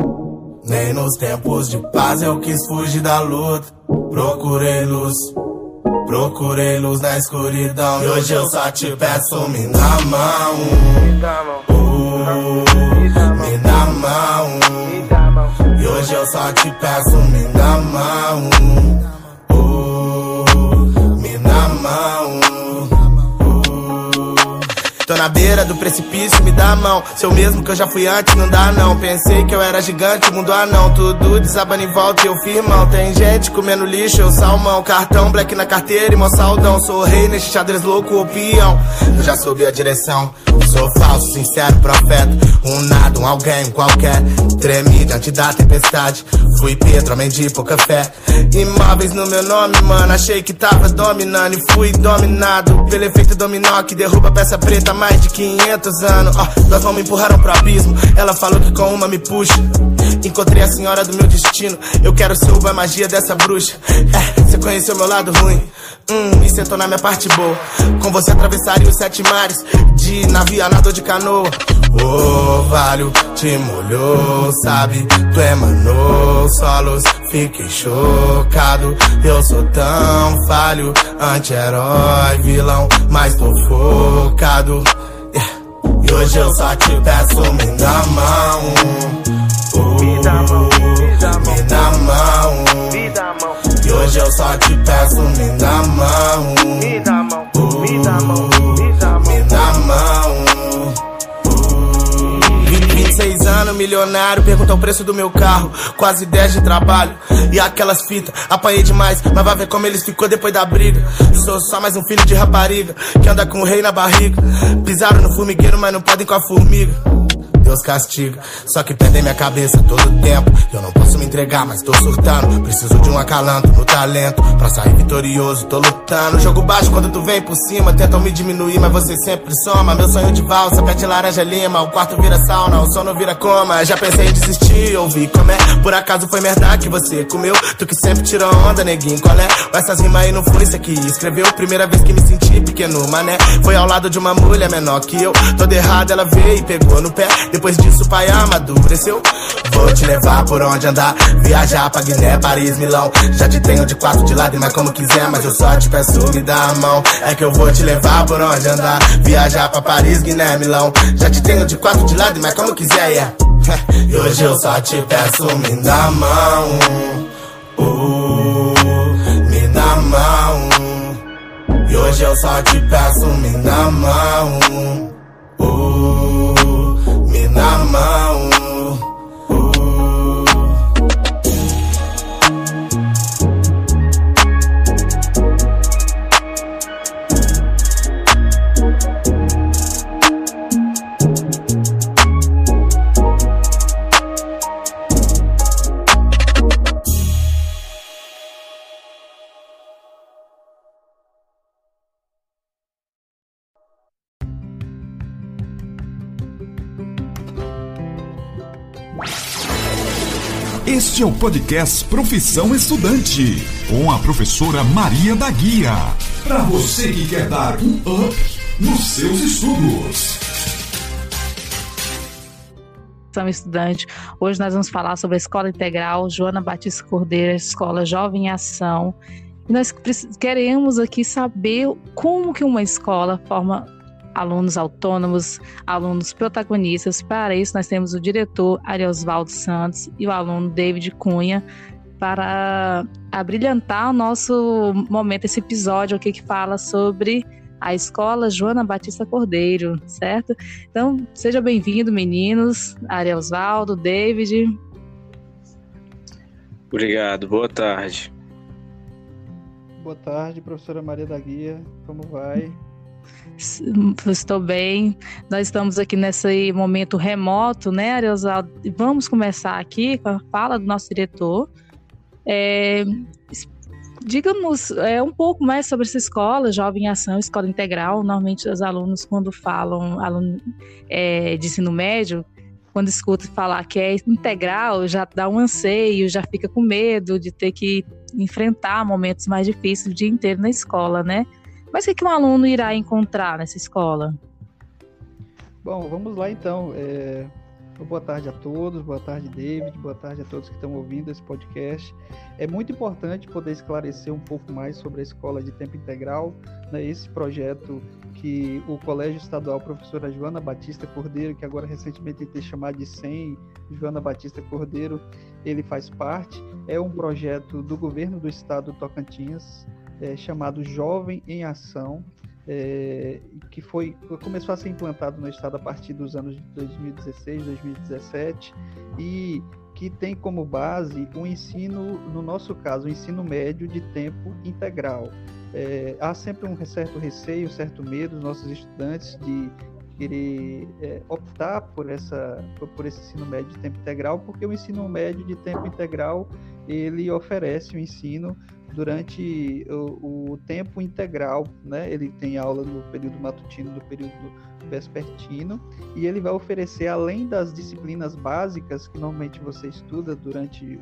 Nem nos tempos de paz eu quis fugir da luta. Procurei luz, procurei luz na escuridão. E hoje eu só te peço, me dá mão. Uh, me dá mão. E hoje eu só te peço, me dá mão. Tô na beira do precipício, me dá a mão. Seu mesmo que eu já fui antes, não dá não. Pensei que eu era gigante, mundo anão. Tudo desabando em volta e eu firmão. Tem gente comendo lixo, eu salmão. Cartão, black na carteira e mó saudão. Sou rei nesse xadrez louco, o peão. Eu já soube a direção. Sou falso, sincero, profeta. Um nada, um alguém, um qualquer. Tremi diante da tempestade. Fui Pedro, homem de pouca fé. Imóveis no meu nome, mano. Achei que tava dominando e fui dominado pelo efeito dominó que derruba peça preta mais de 500 anos. Oh, nós vamos me empurraram pro abismo. Ela falou que com uma me puxa. Encontrei a senhora do meu destino. Eu quero ser a magia dessa bruxa. É, você conheceu meu lado ruim. Hum, e sentou na minha parte boa. Com você atravessaria os sete mares. De navio, nadou de canoa. O oh, valho te molhou, sabe? Tu emanou solos. Fiquei chocado. Eu sou tão falho. Anti-herói, vilão. Mas tô focado. Yeah. E hoje eu só te peço, me dá mão. Uh, me dá mão, me dá mão. Me dá mão. Me dá mão. E hoje eu só te peço, me dá mão. Me dá mão, me dá mão, me dá mão. 26 anos, milionário, pergunta o preço do meu carro. Quase 10 de trabalho. E aquelas fitas, apanhei demais, mas vai ver como eles ficou depois da briga. Sou só mais um filho de rapariga, que anda com o rei na barriga. Pisaram no formigueiro, mas não podem com a formiga. Deus castiga. Só que perdem minha cabeça todo tempo. Eu não posso me entregar, mas tô surtando. Preciso de um acalanto no talento. Pra sair vitorioso, tô lutando. Jogo baixo quando tu vem por cima. Tentam me diminuir, mas você sempre soma. Meu sonho de valsa, pé de laranja lima. O quarto vira sauna, o sono vira coma. Já pensei em desistir, ouvi como é. Por acaso foi merda que você comeu. Tu que sempre tirou onda, neguinho, qual é? Essas rimas aí não foi isso aqui. Escreveu primeira vez que me senti pequeno, mané. Foi ao lado de uma mulher menor que eu. Toda errada, ela veio e pegou no pé. Depois disso, pai amadureceu. Vou te levar por onde andar. Viajar pra Guiné, Paris, Milão. Já te tenho de quatro de lado, mas como quiser. Mas eu só te peço, me dá a mão. É que eu vou te levar por onde andar. Viajar pra Paris, Guiné, Milão. Já te tenho de quatro de lado, mas como quiser, yeah. E hoje eu só te peço, me dá a mão. Uh, me dá a mão. E hoje eu só te peço, me dá a mão. Uh, na É o podcast Profissão Estudante, com a professora Maria da Guia. Para você que quer dar um up nos seus estudos. Profissão Estudante. Hoje nós vamos falar sobre a Escola Integral Joana Batista Cordeira, Escola Jovem em Ação. Nós queremos aqui saber como que uma escola forma alunos autônomos, alunos protagonistas. Para isso, nós temos o diretor Ariosvaldo Santos e o aluno David Cunha para abrilhantar o nosso momento, esse episódio aqui que fala sobre a escola Joana Batista Cordeiro, certo? Então, seja bem-vindo, meninos, Ariosvaldo, David. Obrigado, boa tarde. Boa tarde, professora Maria da Guia, como vai? Estou bem. Nós estamos aqui nesse momento remoto, né, Ariosaldo? Vamos começar aqui com a fala do nosso diretor. É, Diga-nos é, um pouco mais sobre essa escola, Jovem Ação, Escola Integral. Normalmente os alunos, quando falam aluno, é, de ensino médio, quando escuta falar que é integral, já dá um anseio, já fica com medo de ter que enfrentar momentos mais difíceis o dia inteiro na escola, né? Mas o que, que um aluno irá encontrar nessa escola? Bom, vamos lá então. É... Boa tarde a todos, boa tarde, David, boa tarde a todos que estão ouvindo esse podcast. É muito importante poder esclarecer um pouco mais sobre a escola de tempo integral, né, esse projeto que o Colégio Estadual Professora Joana Batista Cordeiro, que agora recentemente tem chamado de SEM, Joana Batista Cordeiro, ele faz parte. É um projeto do governo do estado do Tocantins, é, chamado Jovem em Ação, é, que foi começou a ser implantado no estado a partir dos anos de 2016, 2017 e que tem como base o ensino, no nosso caso, o ensino médio de tempo integral. É, há sempre um certo receio, certo medo dos nossos estudantes de querer é, optar por essa por esse ensino médio de tempo integral, porque o ensino médio de tempo integral ele oferece o ensino durante o, o, tempo integral, né? Ele tem aula no período matutino, no período vespertino, e ele vai oferecer, além das disciplinas básicas que normalmente você estuda durante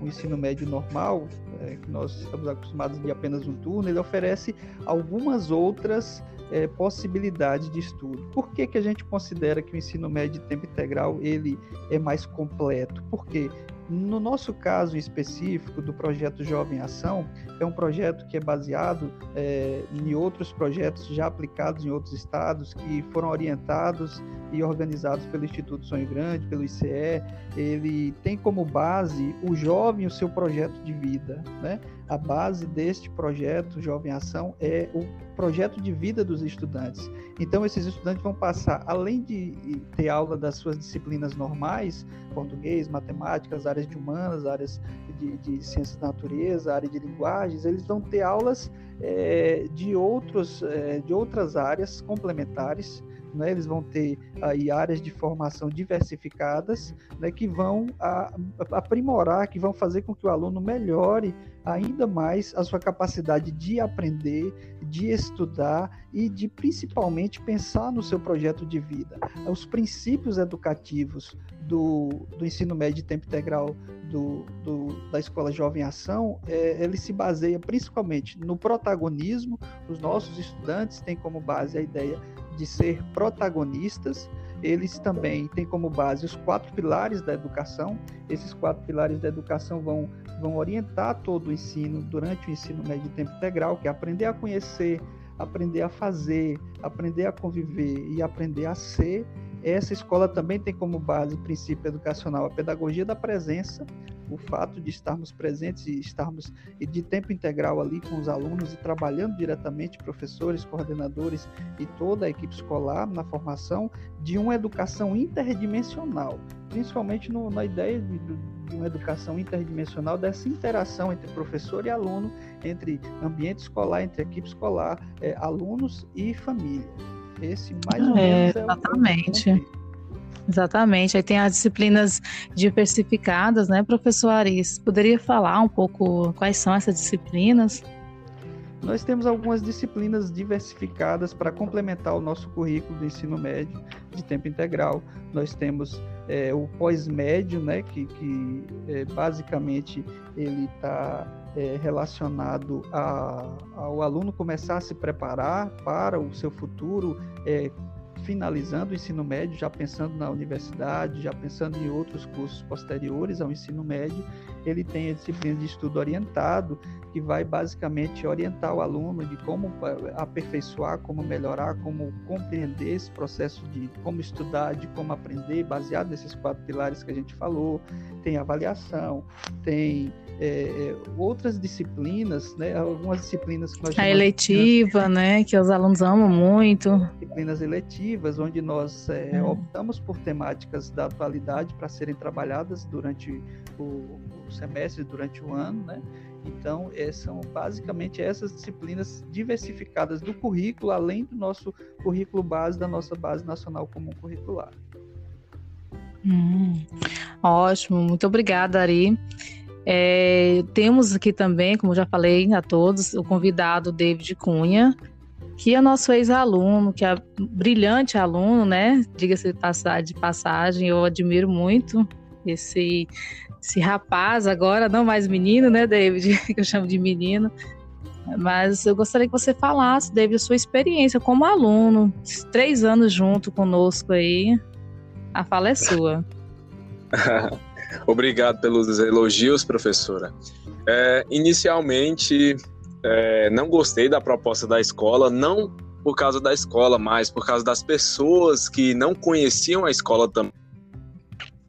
o ensino médio normal, é, que nós estamos acostumados de apenas um turno, ele oferece algumas outras é, possibilidades de estudo. Por que, que a gente considera que o ensino médio de tempo integral ele é mais completo? Porque no nosso caso específico do projeto Jovem Ação, é um projeto que é baseado é, em outros projetos já aplicados em outros estados, que foram orientados e organizados pelo Instituto Sonho Grande, pelo ICE. Ele tem como base o jovem o seu projeto de vida. Né? A base deste projeto Jovem Ação é o projeto de vida dos estudantes. Então, esses estudantes vão passar, além de ter aula das suas disciplinas normais, português, matemáticas, áreas de humanas, áreas de, de ciências da natureza, área de linguagens, eles vão ter aulas é, de, outros, é, de outras áreas complementares, né, eles vão ter aí áreas de formação diversificadas, né, que vão a, aprimorar, que vão fazer com que o aluno melhore ainda mais a sua capacidade de aprender, de estudar e de principalmente pensar no seu projeto de vida. Os princípios educativos do, do ensino médio de tempo integral do, do, da Escola Jovem Ação, é, ele se baseia principalmente no protagonismo. Os nossos estudantes têm como base a ideia de ser protagonistas. Eles também têm como base os quatro pilares da educação. Esses quatro pilares da educação vão, vão orientar todo o ensino durante o ensino médio de tempo integral, que é aprender a conhecer, aprender a fazer, aprender a conviver e aprender a ser essa escola também tem como base princípio educacional a pedagogia da presença, o fato de estarmos presentes e estarmos de tempo integral ali com os alunos e trabalhando diretamente, professores, coordenadores e toda a equipe escolar na formação de uma educação interdimensional, principalmente no, na ideia de, de uma educação interdimensional, dessa interação entre professor e aluno, entre ambiente escolar, entre equipe escolar, é, alunos e família. Esse mais ou é, menos é, exatamente. O... Exatamente. Aí tem as disciplinas diversificadas, né, professor Aris? Poderia falar um pouco quais são essas disciplinas? Nós temos algumas disciplinas diversificadas para complementar o nosso currículo do ensino médio de tempo integral. Nós temos é, o pós-médio, né, que, que é, basicamente ele está é, relacionado a, ao aluno começar a se preparar para o seu futuro, é, finalizando o ensino médio, já pensando na universidade, já pensando em outros cursos posteriores ao ensino médio, ele tem a disciplina de estudo orientado, que vai basicamente orientar o aluno de como aperfeiçoar, como melhorar, como compreender esse processo de como estudar, de como aprender, baseado nesses quatro pilares que a gente falou. Tem avaliação, tem é, é, outras disciplinas, né, algumas disciplinas que nós A eletiva, de... né, que os alunos amam muito. Disciplinas eletivas, onde nós é, hum. optamos por temáticas da atualidade para serem trabalhadas durante o, o, semestre, durante o ano, né? Então, é, são basicamente essas disciplinas diversificadas do currículo, além do nosso currículo base, da nossa base nacional comum curricular. Hum, ótimo, muito obrigada, Ari. É, temos aqui também, como já falei a todos, o convidado David Cunha, que é nosso ex-aluno, que é brilhante aluno, né? Diga-se de passagem, eu admiro muito esse, esse rapaz agora, não mais menino, né, David? Que eu chamo de menino. Mas eu gostaria que você falasse, David, a sua experiência como aluno, três anos junto conosco aí. A fala é sua. Obrigado pelos elogios, professora. É, inicialmente, é, não gostei da proposta da escola, não por causa da escola, mas por causa das pessoas que não conheciam a escola também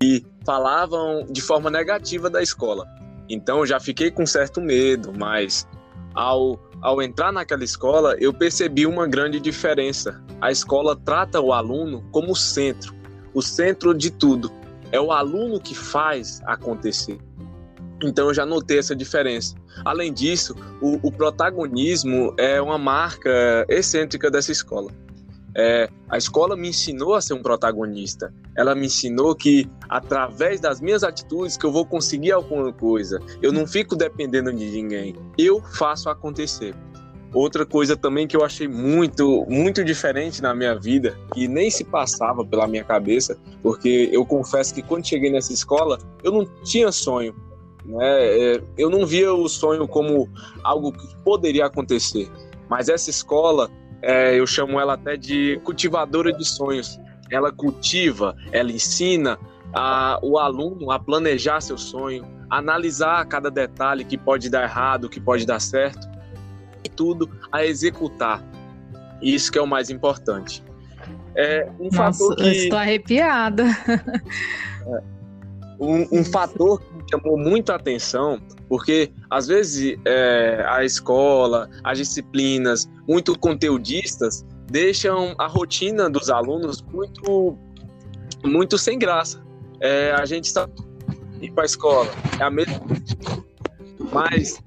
e falavam de forma negativa da escola. Então já fiquei com certo medo, mas ao, ao entrar naquela escola eu percebi uma grande diferença. A escola trata o aluno como centro, o centro de tudo é o aluno que faz acontecer. Então eu já notei essa diferença. Além disso, o, o protagonismo é uma marca excêntrica dessa escola. É, a escola me ensinou a ser um protagonista. Ela me ensinou que através das minhas atitudes que eu vou conseguir alguma coisa. Eu não fico dependendo de ninguém. Eu faço acontecer. Outra coisa também que eu achei muito, muito diferente na minha vida, que nem se passava pela minha cabeça, porque eu confesso que quando cheguei nessa escola, eu não tinha sonho. Né? É, eu não via o sonho como algo que poderia acontecer. Mas essa escola, é, eu chamo ela até de cultivadora de sonhos. Ela cultiva, ela ensina a, o aluno a planejar seu sonho, analisar cada detalhe que pode dar errado, que pode dar certo tudo a executar. Isso que é o mais importante. É um Nossa, fator que, eu estou arrepiada. É, um, um fator que me chamou muito a atenção, porque às vezes é, a escola, as disciplinas, muito conteudistas, deixam a rotina dos alunos muito, muito sem graça. É, a gente está ir para a escola, é a mesma. Mas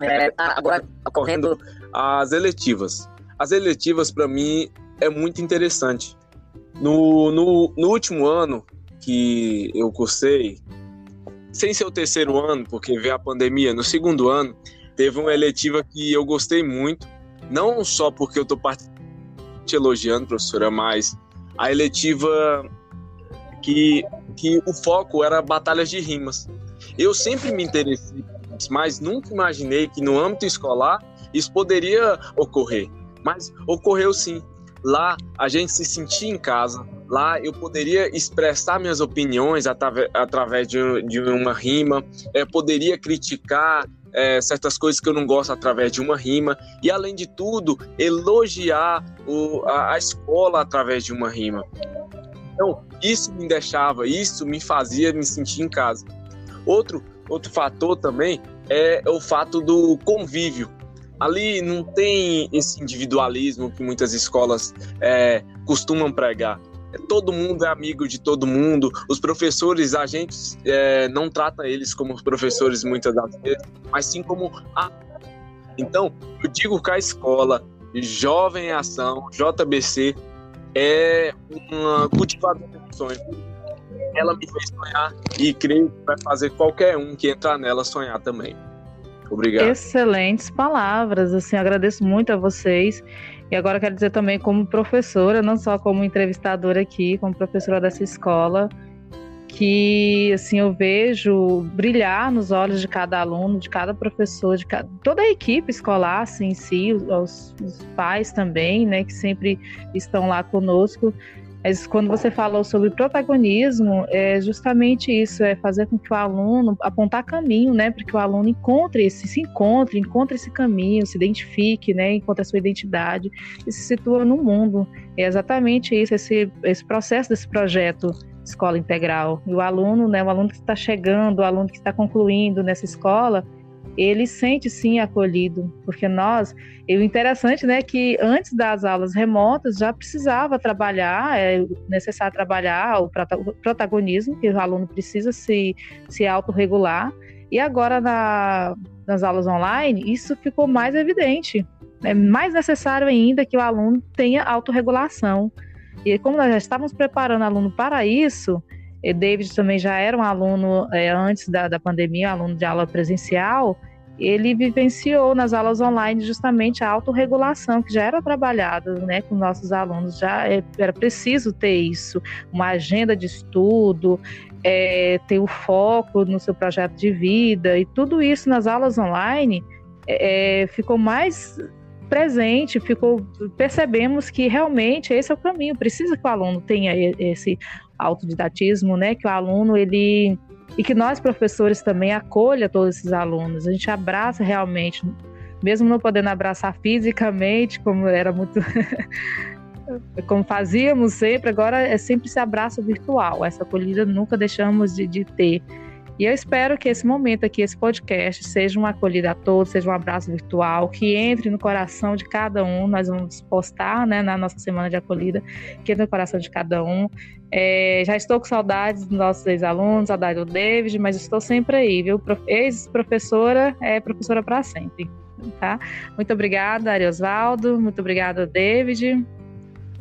É, tá agora ocorrendo as eletivas. As eletivas, para mim, é muito interessante. No, no, no, último ano que eu cursei, sem ser o terceiro ano, porque veio a pandemia, no segundo ano, teve uma eletiva que eu gostei muito, não só porque eu estou te elogiando, professora, mas a eletiva que, que o foco era batalhas de rimas. Eu sempre me interessei, mas nunca imaginei que no âmbito escolar isso poderia ocorrer. Mas ocorreu sim. Lá a gente se sentia em casa. Lá eu poderia expressar minhas opiniões através de, uma rima. Eu poderia criticar é, certas coisas que eu não gosto através de uma rima. E além de tudo, elogiar o, a, a escola através de uma rima. Então, isso me deixava, isso me fazia me sentir em casa. Outro, outro fator também é o fato do convívio. Ali não tem esse individualismo que muitas escolas é, costumam pregar. Todo mundo é amigo de todo mundo. Os professores, a gente é, não trata eles como professores muitas das vezes, mas sim como a... Então, eu digo que a escola Jovem em Ação, JBC, é uma cultivadora de sonhos ela me fez sonhar e creio que vai fazer qualquer um que entrar nela sonhar também. Obrigado. Excelentes palavras, assim, agradeço muito a vocês. E agora quero dizer também como professora, não só como entrevistadora aqui, como professora dessa escola, que assim eu vejo brilhar nos olhos de cada aluno, de cada professor, de cada, toda a equipe escolar assim, em si, os, os pais também, né, que sempre estão lá conosco. Mas quando você falou sobre protagonismo, é justamente isso, é fazer com que o aluno apontar caminho, né, para que o aluno encontre esse, se encontre, encontre esse caminho, se identifique, né, encontre a sua identidade e se situa no mundo. É exatamente isso, esse, esse processo desse projeto escola integral. E o aluno, né, o aluno que está chegando, o aluno que está concluindo nessa escola, ele sente sim acolhido, porque nós, e o interessante, né, que antes das aulas remotas já precisava trabalhar, é necessário trabalhar o protagonismo, que o aluno precisa se, se autorregular, e agora na, nas aulas online, isso ficou mais evidente. É mais necessário ainda que o aluno tenha autorregulação. E como nós já estávamos preparando o aluno para isso, e David também já era um aluno é, antes da, da pandemia, aluno de aula presencial, ele vivenciou nas aulas online justamente a autorregulação, que já era trabalhada né, com nossos alunos, já é, era preciso ter isso, uma agenda de estudo, é, ter o foco no seu projeto de vida, e tudo isso nas aulas online é, ficou mais presente, ficou, percebemos que realmente esse é o caminho, precisa que o aluno tenha esse autodidatismo, né? Que o aluno ele e que nós professores também acolha todos esses alunos. A gente abraça realmente, mesmo não podendo abraçar fisicamente, como era muito como fazíamos sempre, agora é sempre esse abraço virtual. Essa acolhida nunca deixamos de, de ter. E eu espero que esse momento aqui, esse podcast, seja uma acolhida a todos, seja um abraço virtual, que entre no coração de cada um. Nós vamos postar né, na nossa semana de acolhida, que entre no coração de cada um. É, já estou com saudades dos nossos ex-alunos, saudade do David, mas estou sempre aí, viu? Ex-professora é professora para sempre. Tá? Muito obrigada, Ariosvaldo. Muito obrigada, David.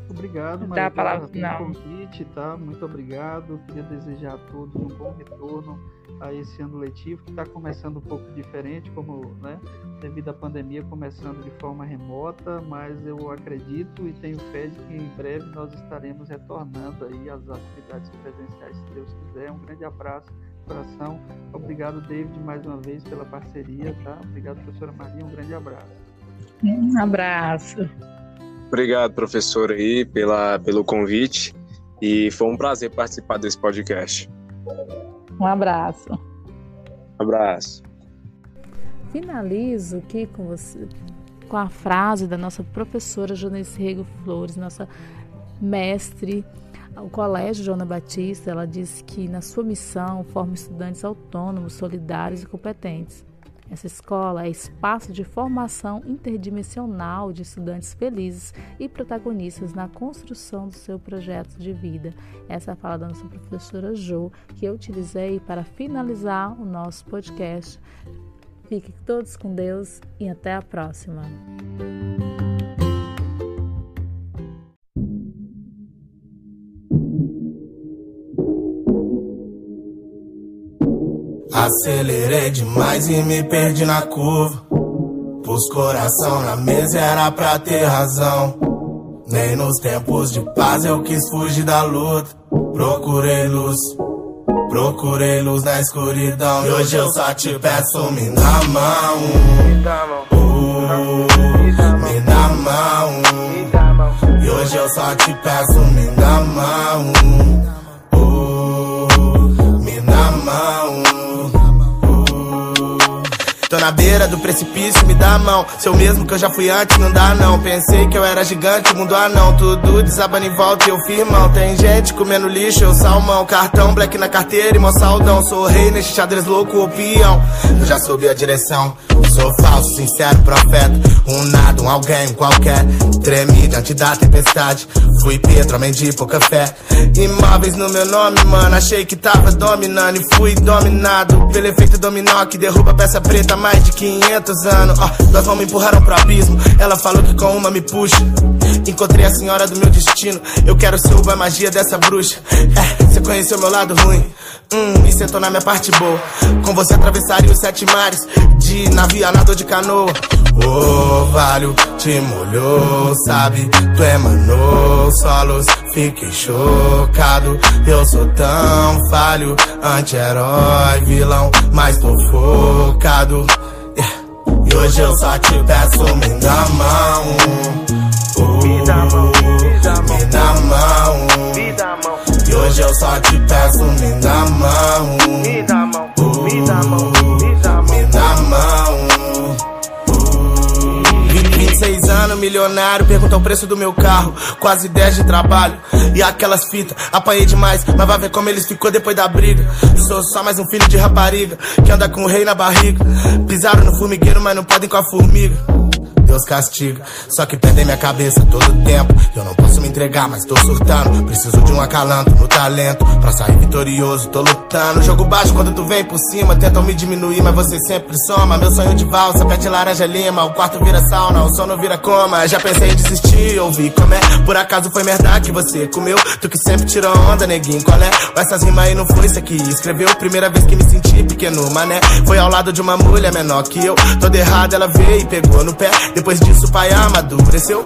Obrigado, Maria, pelo convite, tá? Muito obrigado. Queria desejar a todos um bom retorno a esse ano letivo, que está começando um pouco diferente, como, né, devido à pandemia, começando de forma remota, mas eu acredito e tenho fé de que em breve nós estaremos retornando aí às atividades presenciais, se Deus quiser. Um grande abraço, coração. Obrigado, David, mais uma vez pela parceria, tá? Obrigado, professora Maria, um grande abraço. Um abraço. Obrigado, professor, aí, pela, pelo convite. E foi um prazer participar desse podcast. Um abraço. Um abraço. Finalizo aqui com você com a frase da nossa professora Jonice Rego Flores, nossa mestre o Colégio Joana Batista, ela disse que na sua missão forma estudantes autônomos, solidários e competentes. Essa escola é espaço de formação interdimensional de estudantes felizes e protagonistas na construção do seu projeto de vida. Essa é a fala da nossa professora Jo, que eu utilizei para finalizar o nosso podcast. Fiquem todos com Deus e até a próxima. Acelerei demais e me perdi na curva. Pus coração na mesa, era pra ter razão. Nem nos tempos de paz eu quis fugir da luta. Procurei luz, procurei luz na escuridão. E hoje eu só te peço, me dá mão. Uh, me dá mão. E hoje eu só te peço, me dá mão. Tô na beira do precipício, me dá a mão. Seu mesmo que eu já fui antes, não dá não. Pensei que eu era gigante, mundo anão. Tudo desabando em volta e eu firmão. Tem gente comendo lixo, eu salmão. Cartão, black na carteira e mó saldão. Sou rei neste xadrez louco, o peão. Eu já soube a direção. Sou falso, sincero, profeta. Um nada, um alguém, um qualquer. Tremi diante da tempestade. Fui Pedro, homem de pouca fé. Imóveis no meu nome, mano. Achei que tava dominando e fui dominado pelo efeito dominó que derruba a peça preta. Mais de 500 anos. Ó, duas mãos me empurraram pro abismo. Ela falou que com uma me puxa. Encontrei a senhora do meu destino. Eu quero ser o magia dessa bruxa. É, você conheceu meu lado ruim. Hum, e sentou na minha parte boa. Com você atravessaria os sete mares. De navio a nadou de canoa. O valho te molhou, sabe? Tu emanou solos, fiquei chocado. Eu sou tão falho, anti-herói, vilão, mas tô focado. Yeah. E hoje eu só te peço, me dá mão. Uh, me dá mão, me dá mão. Me dá mão. Me dá mão. E hoje eu só te peço, me dá mão. Me dá mão. Me dá mão. 26 anos, milionário, pergunta o preço do meu carro. Quase 10 de trabalho. E aquelas fitas, apanhei demais, mas vai ver como eles ficou depois da briga. Sou só mais um filho de rapariga, que anda com o rei na barriga. Pisaram no formigueiro, mas não podem com a formiga. Deus castiga. Só que perdem minha cabeça todo tempo. Eu não posso me entregar, mas tô surtando. Preciso de um acalanto no talento. Pra sair vitorioso, tô lutando. Jogo baixo quando tu vem por cima. Tentam me diminuir, mas você sempre soma. Meu sonho de valsa, pé de laranja lima. O quarto vira sauna, o sono vira coma. Já pensei em desistir, ouvi como é. Por acaso foi merda que você comeu. Tu que sempre tirou onda, neguinho, qual é? Essas rimas aí não foi isso que escreveu. Primeira vez que me senti pequeno, mané. Foi ao lado de uma mulher menor que eu. Toda errada ela veio e pegou no pé. Depois disso pai amadureceu.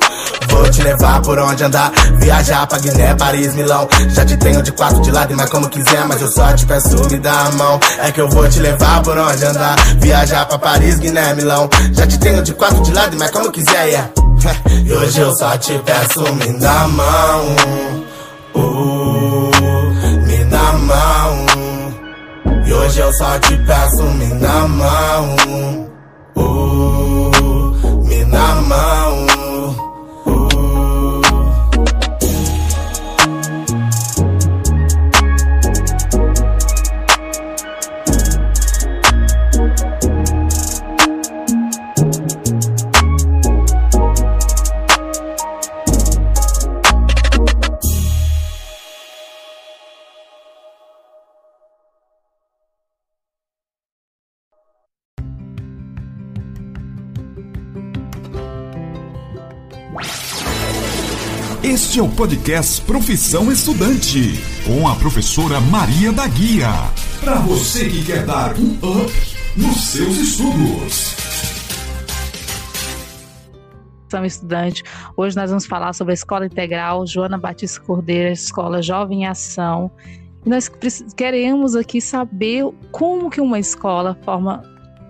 Vou te levar por onde andar Viajar pra Guiné, Paris, Milão. Já te tenho de quatro de lado, mas como quiser Mas eu só te peço, me dá a mão. É que eu vou te levar por onde andar Viajar pra Paris, Guiné, Milão. Já te tenho de quatro de lado, mas como quiser, yeah. E hoje eu só te peço, me dá a mão. Uh, Me dá a mão. E hoje eu só te peço, me dá a mão. Uh, na mão. Este é o podcast Profissão Estudante, com a professora Maria da Guia. Para você que quer dar um up nos seus estudos. Profissão Estudante. Hoje nós vamos falar sobre a Escola Integral Joana Batista Cordeira, Escola Jovem em Ação. Nós queremos aqui saber como que uma escola forma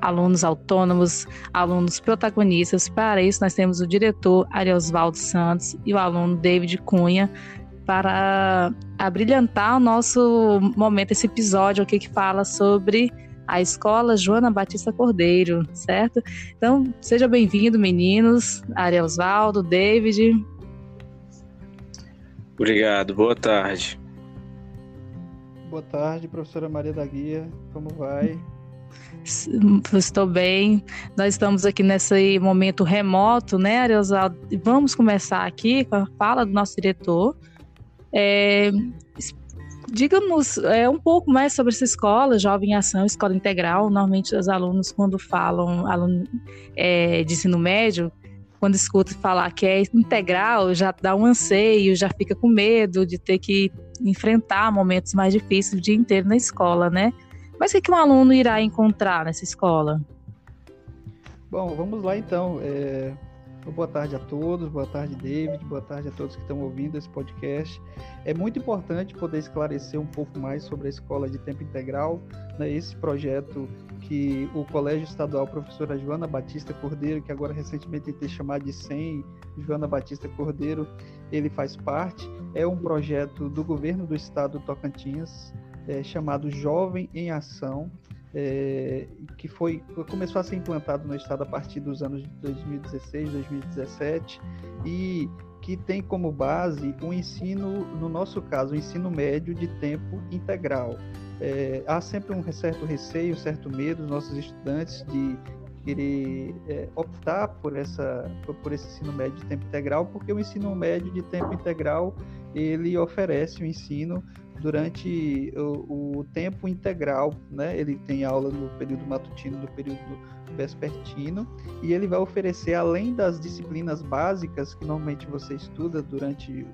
alunos autônomos, alunos protagonistas. Para isso, nós temos o diretor Ariosvaldo Santos e o aluno David Cunha para abrilhantar o nosso momento, esse episódio aqui que fala sobre a escola Joana Batista Cordeiro, certo? Então, seja bem-vindo, meninos, Ariosvaldo, David. Obrigado, boa tarde. Boa tarde, professora Maria da Guia, como vai? Estou bem. Nós estamos aqui nesse momento remoto, né, Ariosaldo? Vamos começar aqui com a fala do nosso diretor. É, Diga-nos é, um pouco mais sobre essa escola, Jovem Ação, Escola Integral. Normalmente os alunos, quando falam aluno, é, de ensino médio, quando escutam falar que é integral, já dá um anseio, já fica com medo de ter que enfrentar momentos mais difíceis o dia inteiro na escola, né? Mas o que, um aluno irá encontrar nessa escola? Bom, vamos lá então. É... Boa tarde a todos, boa tarde, David, boa tarde a todos que estão ouvindo esse podcast. É muito importante poder esclarecer um pouco mais sobre a escola de tempo integral, né, esse projeto que o Colégio Estadual Professora Joana Batista Cordeiro, que agora recentemente tem chamado de SEM, Joana Batista Cordeiro, ele faz parte. É um projeto do governo do estado do Tocantins, é, chamado Jovem em Ação, é, que foi começou a ser implantado no estado a partir dos anos de 2016, 2017 e que tem como base o ensino, no nosso caso, o ensino médio de tempo integral. É, há sempre um certo receio, um certo medo dos nossos estudantes de querer é, optar por essa por esse ensino médio de tempo integral, porque o ensino médio de tempo integral ele oferece o ensino durante o, o, tempo integral, né? Ele tem aula no período matutino, no período vespertino, e ele vai oferecer, além das disciplinas básicas que normalmente você estuda durante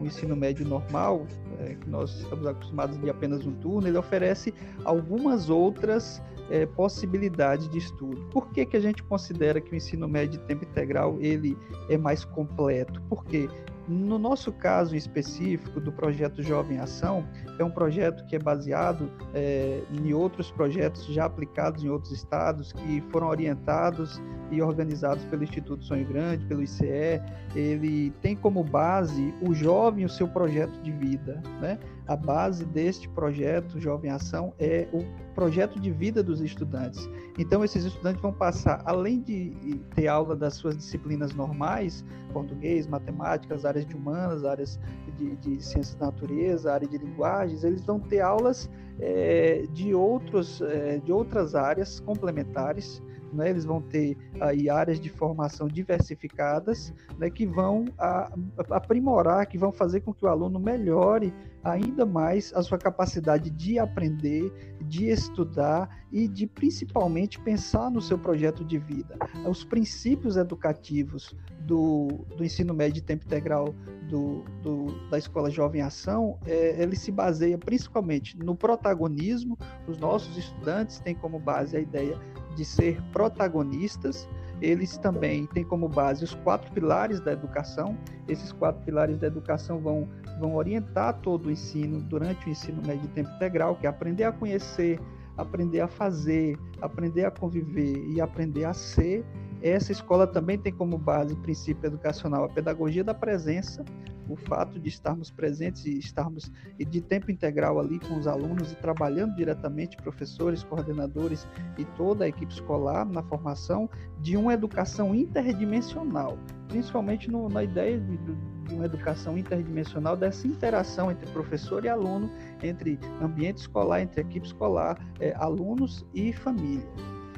o ensino médio normal, é, que nós estamos acostumados de apenas um turno, ele oferece algumas outras é, possibilidades de estudo. Por que, que a gente considera que o ensino médio de tempo integral ele é mais completo? Porque no nosso caso específico do projeto Jovem Ação, é um projeto que é baseado é, em outros projetos já aplicados em outros estados, que foram orientados e organizados pelo Instituto Sonho Grande, pelo ICE. Ele tem como base o jovem, o seu projeto de vida. Né? A base deste projeto Jovem Ação é o projeto de vida dos estudantes. Então, esses estudantes vão passar, além de ter aula das suas disciplinas normais, português, matemática, as áreas de humanas, áreas de, de ciências da natureza, área de linguagens, eles vão ter aulas é, de, outros, é, de outras áreas complementares, né, eles vão ter aí áreas de formação diversificadas, né, que vão a, aprimorar, que vão fazer com que o aluno melhore ainda mais a sua capacidade de aprender, de estudar e de principalmente pensar no seu projeto de vida. Os princípios educativos do, do ensino médio de tempo integral do, do, da Escola Jovem Ação, é, ele se baseia principalmente no protagonismo. Os nossos estudantes têm como base a ideia de ser protagonistas. Eles também têm como base os quatro pilares da educação. Esses quatro pilares da educação vão, vão orientar todo o ensino durante o ensino médio de tempo integral, que é aprender a conhecer, aprender a fazer, aprender a conviver e aprender a ser. Essa escola também tem como base princípio educacional a pedagogia da presença, o fato de estarmos presentes e estarmos de tempo integral ali com os alunos e trabalhando diretamente, professores, coordenadores e toda a equipe escolar na formação de uma educação interdimensional, principalmente no, na ideia de, de uma educação interdimensional, dessa interação entre professor e aluno, entre ambiente escolar, entre equipe escolar, é, alunos e família.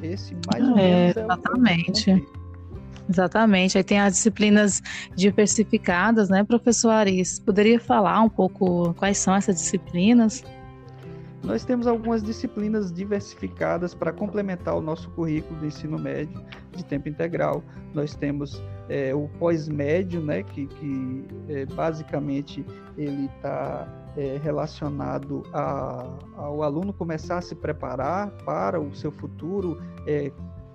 Esse mais ou é, menos é, exatamente. É Exatamente. Aí tem as disciplinas diversificadas, né, professor Aris? Poderia falar um pouco quais são essas disciplinas? Nós temos algumas disciplinas diversificadas para complementar o nosso currículo do ensino médio de tempo integral. Nós temos é, o pós-médio, né, que, que é, basicamente ele está é, relacionado a, ao aluno começar a se preparar para o seu futuro, é,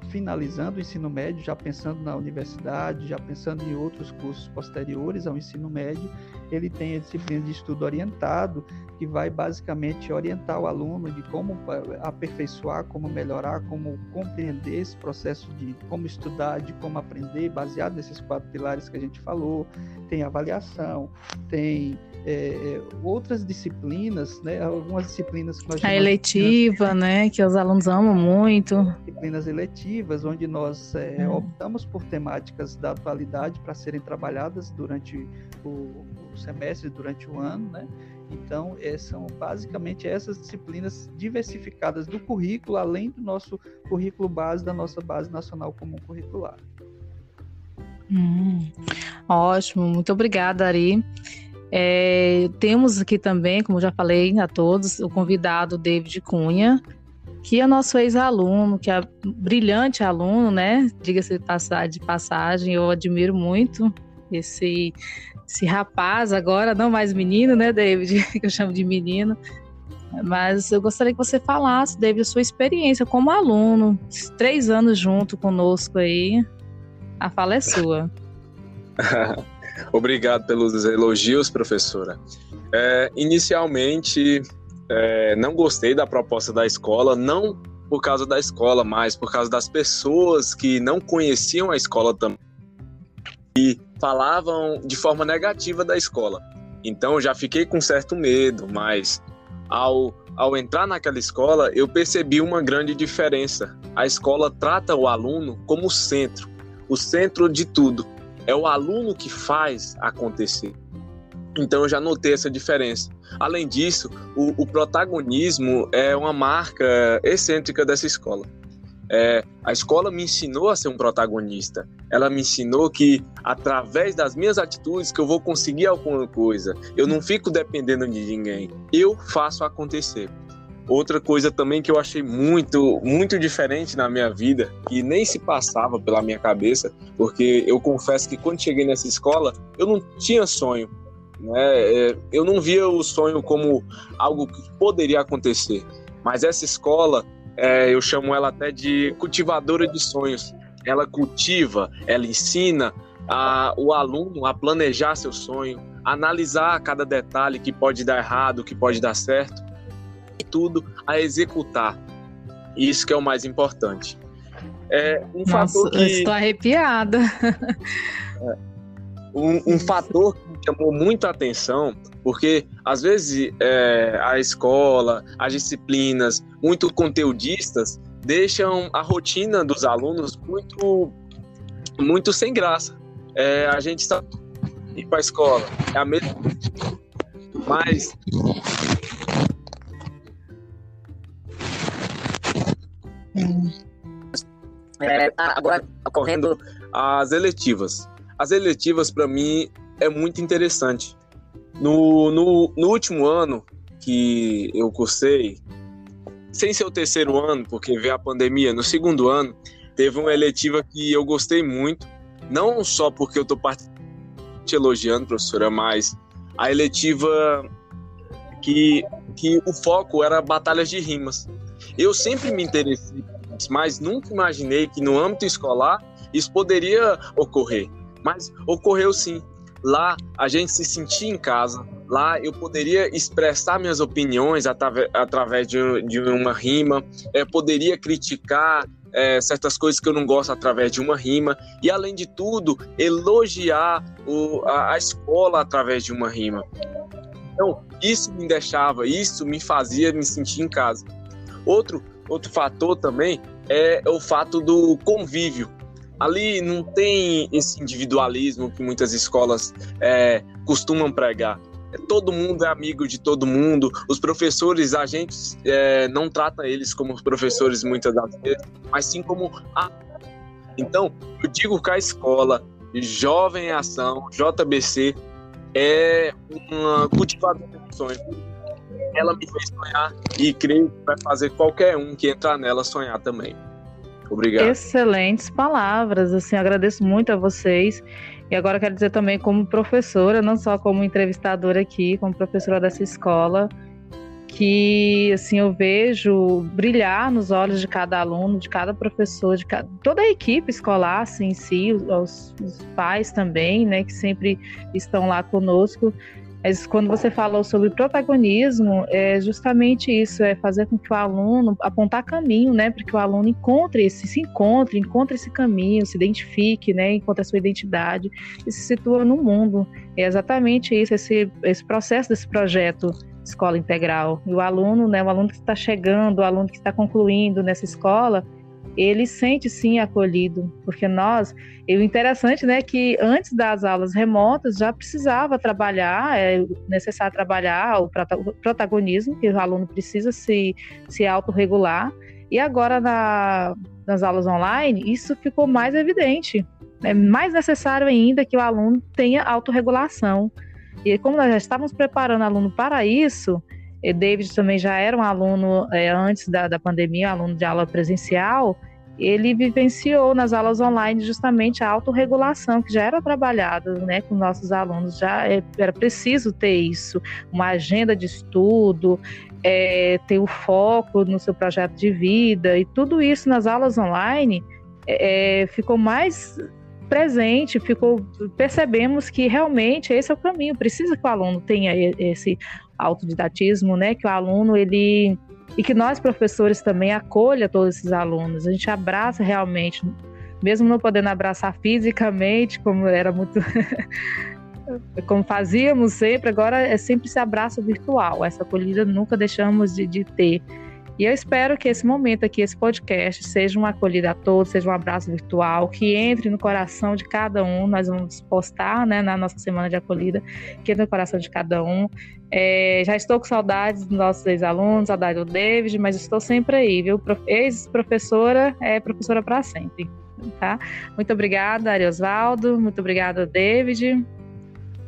finalizando o ensino médio, já pensando na universidade, já pensando em outros cursos posteriores ao ensino médio, ele tem a disciplina de estudo orientado, que vai basicamente orientar o aluno de como aperfeiçoar, como melhorar, como compreender esse processo de como estudar, de como aprender, baseado nesses quatro pilares que a gente falou. Tem avaliação, tem é, é, outras disciplinas, né, algumas disciplinas que nós a eletiva, de... né, que os alunos amam muito. Disciplinas eletivas, onde nós é, hum. optamos por temáticas da atualidade para serem trabalhadas durante o, o, semestre, durante o ano, né? Então, é, são basicamente essas disciplinas diversificadas do currículo, além do nosso currículo base, da nossa base nacional comum curricular. Hum, ótimo, muito obrigada, Ari. É, temos aqui também, como já falei a todos, o convidado David Cunha, que é nosso ex-aluno, que é brilhante aluno, né? Diga-se de passagem, eu admiro muito esse, esse rapaz agora, não mais menino, né, David? Que eu chamo de menino. Mas eu gostaria que você falasse, David, a sua experiência como aluno, três anos junto conosco aí. A fala é sua. Obrigado pelos elogios, professora. É, inicialmente, é, não gostei da proposta da escola, não por causa da escola, mas por causa das pessoas que não conheciam a escola também e falavam de forma negativa da escola. Então já fiquei com certo medo, mas ao, ao entrar naquela escola eu percebi uma grande diferença. A escola trata o aluno como centro, o centro de tudo é o aluno que faz acontecer. Então eu já notei essa diferença. Além disso, o, o protagonismo é uma marca excêntrica dessa escola. É, a escola me ensinou a ser um protagonista. Ela me ensinou que através das minhas atitudes que eu vou conseguir alguma coisa. Eu não fico dependendo de ninguém. Eu faço acontecer. Outra coisa também que eu achei muito, muito diferente na minha vida, que nem se passava pela minha cabeça, porque eu confesso que quando cheguei nessa escola, eu não tinha sonho. Né? É, eu não via o sonho como algo que poderia acontecer. Mas essa escola, é, eu chamo ela até de cultivadora de sonhos. Ela cultiva, ela ensina a, o aluno a planejar seu sonho, analisar cada detalhe que pode dar errado, que pode dar certo, tudo a executar. Isso que é o mais importante. É um Nossa, fator que... estou arrepiada. É, um, um fator que chamou muito a atenção, porque às vezes é, a escola, as disciplinas, muito conteudistas, deixam a rotina dos alunos muito, muito sem graça. É, a gente está ir para a escola, é a mesma. Mas É, tá agora ocorrendo as eletivas. As eletivas, para mim, é muito interessante. No, no, no, último ano que eu cursei, sem ser o terceiro ano, porque veio a pandemia, no segundo ano, teve uma eletiva que eu gostei muito, não só porque eu estou te elogiando, professora, mas a eletiva que, que o foco era batalhas de rimas. Eu sempre me interessei, mas nunca imaginei que no âmbito escolar isso poderia ocorrer. Mas ocorreu sim. Lá a gente se sentia em casa. Lá eu poderia expressar minhas opiniões através de, de uma rima, poderia criticar é, certas coisas que eu não gosto através de uma rima e além de tudo elogiar o, a, a, escola através de uma rima. Então isso me deixava, isso me fazia me sentir em casa. Outro, outro fator também é o fato do convívio. Ali não tem esse individualismo que muitas escolas é, costumam pregar. Todo mundo é amigo de todo mundo. Os professores, a gente é, não trata eles como professores muitas das vezes, mas sim como a... Então, eu digo que a escola Jovem em Ação, JBC, é uma cultivadora de sonhos ela me fez sonhar e creio que vai fazer qualquer um que entrar nela sonhar também. Obrigado. Excelentes palavras, assim, agradeço muito a vocês. E agora quero dizer também como professora, não só como entrevistadora aqui, como professora dessa escola, que assim eu vejo brilhar nos olhos de cada aluno, de cada professor, de cada, toda a equipe escolar assim, em si, os, os pais também, né, que sempre estão lá conosco, mas quando você falou sobre protagonismo, é justamente isso, é fazer com que o aluno apontar caminho, né, para que o aluno encontre esse, se encontre, encontre esse caminho, se identifique, né, encontre a sua identidade e se situa no mundo. É exatamente isso, esse, esse processo desse projeto escola integral. E o aluno, né, o aluno que está chegando, o aluno que está concluindo nessa escola, ele sente sim acolhido, porque nós, e o interessante, né, que antes das aulas remotas já precisava trabalhar, é necessário trabalhar o protagonismo, que o aluno precisa se, se autorregular, e agora na, nas aulas online isso ficou mais evidente. É mais necessário ainda que o aluno tenha autorregulação. E como nós já estávamos preparando o aluno para isso, David também já era um aluno é, antes da, da pandemia, aluno de aula presencial, ele vivenciou nas aulas online justamente a autorregulação que já era trabalhada né, com nossos alunos, já é, era preciso ter isso, uma agenda de estudo, é, ter o foco no seu projeto de vida, e tudo isso nas aulas online é, ficou mais presente, ficou percebemos que realmente esse é o caminho, precisa que o aluno tenha esse autodidatismo, né, que o aluno ele e que nós professores também acolha todos esses alunos. A gente abraça realmente, mesmo não podendo abraçar fisicamente, como era muito como fazíamos sempre, agora é sempre esse abraço virtual. Essa acolhida nunca deixamos de, de ter. E eu espero que esse momento aqui, esse podcast, seja uma acolhida a todos, seja um abraço virtual, que entre no coração de cada um. Nós vamos postar né, na nossa semana de acolhida, que entre no coração de cada um. É, já estou com saudades dos nossos ex-alunos, saudade do David, mas estou sempre aí, viu? Ex-professora é professora para sempre. Tá? Muito obrigada, Ariosvaldo. Muito obrigada, David.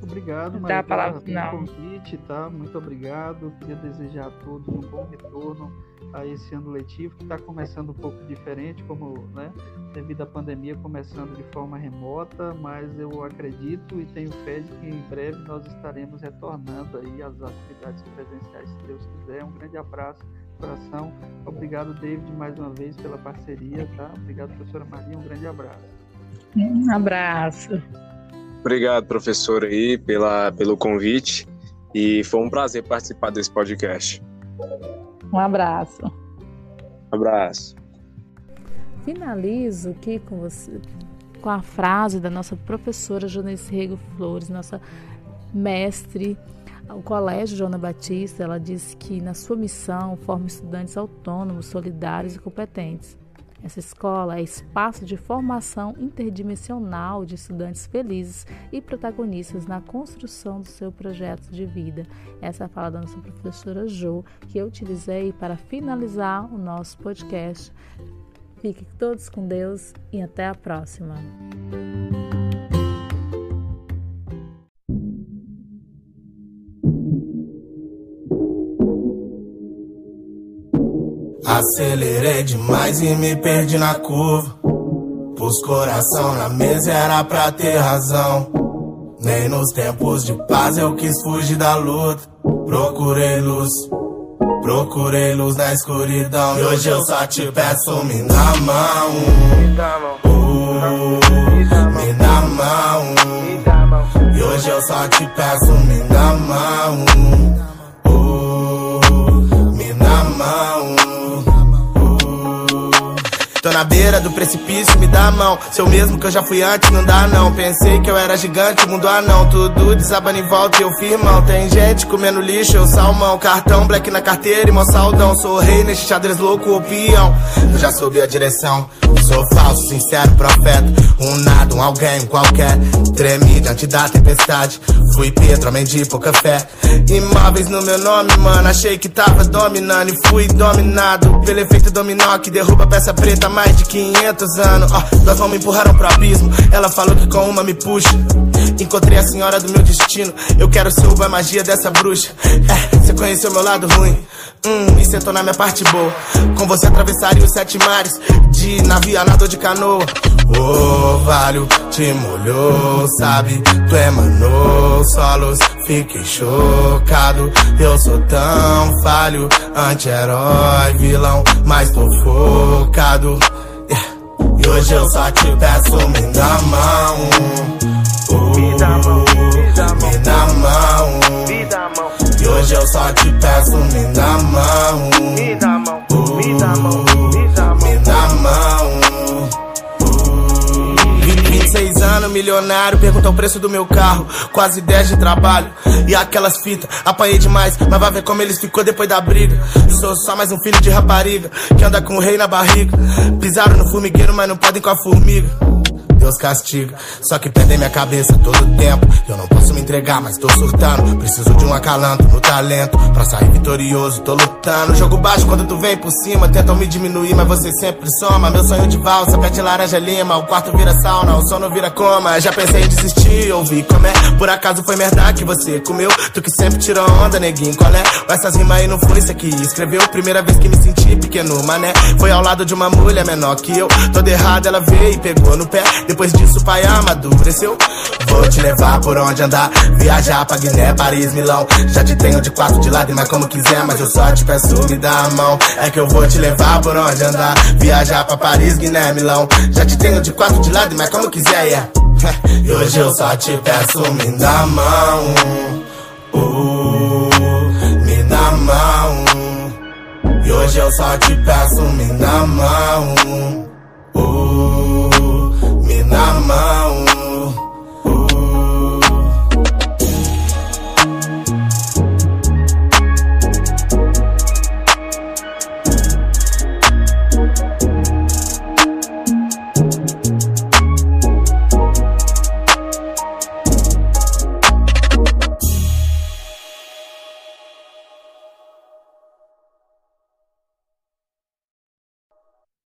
Obrigado, Maria, Dá a palavra pelo convite, tá? Muito obrigado. Queria desejar a todos um bom retorno a esse ano letivo que está começando um pouco diferente, como, né, devido à pandemia começando de forma remota, mas eu acredito e tenho fé de que em breve nós estaremos retornando aí às atividades presenciais, se Deus quiser. Um grande abraço, coração. Obrigado, David, mais uma vez pela parceria, tá? Obrigado, professora Maria. Um grande abraço. Um abraço. Obrigado, professor, aí, pela, pelo convite. E foi um prazer participar desse podcast. Um abraço. Um abraço. Finalizo aqui com você com a frase da nossa professora Jonice Rego Flores, nossa mestre o Colégio Joana Batista, ela disse que na sua missão forma estudantes autônomos, solidários e competentes. Essa escola é espaço de formação interdimensional de estudantes felizes e protagonistas na construção do seu projeto de vida. Essa é a fala da nossa professora Jo, que eu utilizei para finalizar o nosso podcast. Fiquem todos com Deus e até a próxima. Acelerei demais e me perdi na curva. Pus coração na mesa, era pra ter razão. Nem nos tempos de paz eu quis fugir da luta. Procurei luz, procurei luz na escuridão. E hoje eu só te peço, me dá mão. Uh, me dá mão. E hoje eu só te peço, me dá mão. Tô na beira do precipício, me dá a mão. Seu mesmo que eu já fui antes, não dá não. Pensei que eu era gigante, mundo anão. Tudo desabando em volta e eu firmão. Tem gente comendo lixo, eu salmão. Cartão, black na carteira e mó saldão. Sou rei neste xadrez louco, o peão. Eu já soube a direção. Sou falso, sincero, profeta. Um nada, um alguém, um qualquer. Tremi diante da tempestade. Fui Pedro, homem de pouca fé. Imóveis no meu nome, mano. Achei que tava dominando e fui dominado pelo efeito dominó que derruba peça preta há mais de 500 anos. Ó, oh, duas mãos me empurraram pro abismo. Ela falou que com uma me puxa. Encontrei a senhora do meu destino. Eu quero ser a magia dessa bruxa. É, você conheceu meu lado ruim. Hum, e sentou na minha parte boa. Com você atravessaria os sete mares. De navio a de canoa. O valho te molhou, sabe? Tu emanou solos, fiquei chocado. Eu sou tão falho, anti-herói, vilão, mas tô focado. Yeah. E hoje eu só te peço, me dá mão. Uh, me dá mão, me dá mão. Me dá mão. Me dá mão. E hoje eu só te peço, me dá mão. Me dá mão, me dá mão, me dá mão. 26 anos, milionário, pergunta o preço do meu carro. Quase 10 de trabalho. E aquelas fitas, apanhei demais, mas vai ver como eles ficou depois da briga. Sou só mais um filho de rapariga, que anda com o rei na barriga. Pisaram no formigueiro, mas não podem com a formiga. Deus castiga. Só que perdem minha cabeça todo tempo. Eu não posso me entregar, mas tô surtando. Preciso de um acalanto no talento. Pra sair vitorioso, tô lutando. Jogo baixo quando tu vem por cima. Tentam me diminuir, mas você sempre soma. Meu sonho de valsa, pé laranja lima. O quarto vira sauna, o sono vira coma. Já pensei em desistir, ouvi como é. Por acaso foi merda que você comeu. Tu que sempre tirou onda, neguinho, qual é? Essas rimas aí não foi isso que escreveu. Primeira vez que me senti pequeno, mané. Foi ao lado de uma mulher menor que eu. Toda errada, ela veio e pegou no pé. Depois disso, pai amadureceu. Vou te levar por onde andar. Viajar pra Guiné, Paris, Milão. Já te tenho de quatro de lado, mas como quiser. Mas eu só te peço, me dá a mão. É que eu vou te levar por onde andar. Viajar pra Paris, Guiné, Milão. Já te tenho de quatro de lado, mas como quiser, yeah. E hoje eu só te peço, me dá a mão. Uh, me dá a mão. E hoje eu só te peço, me dá a mão. Uh,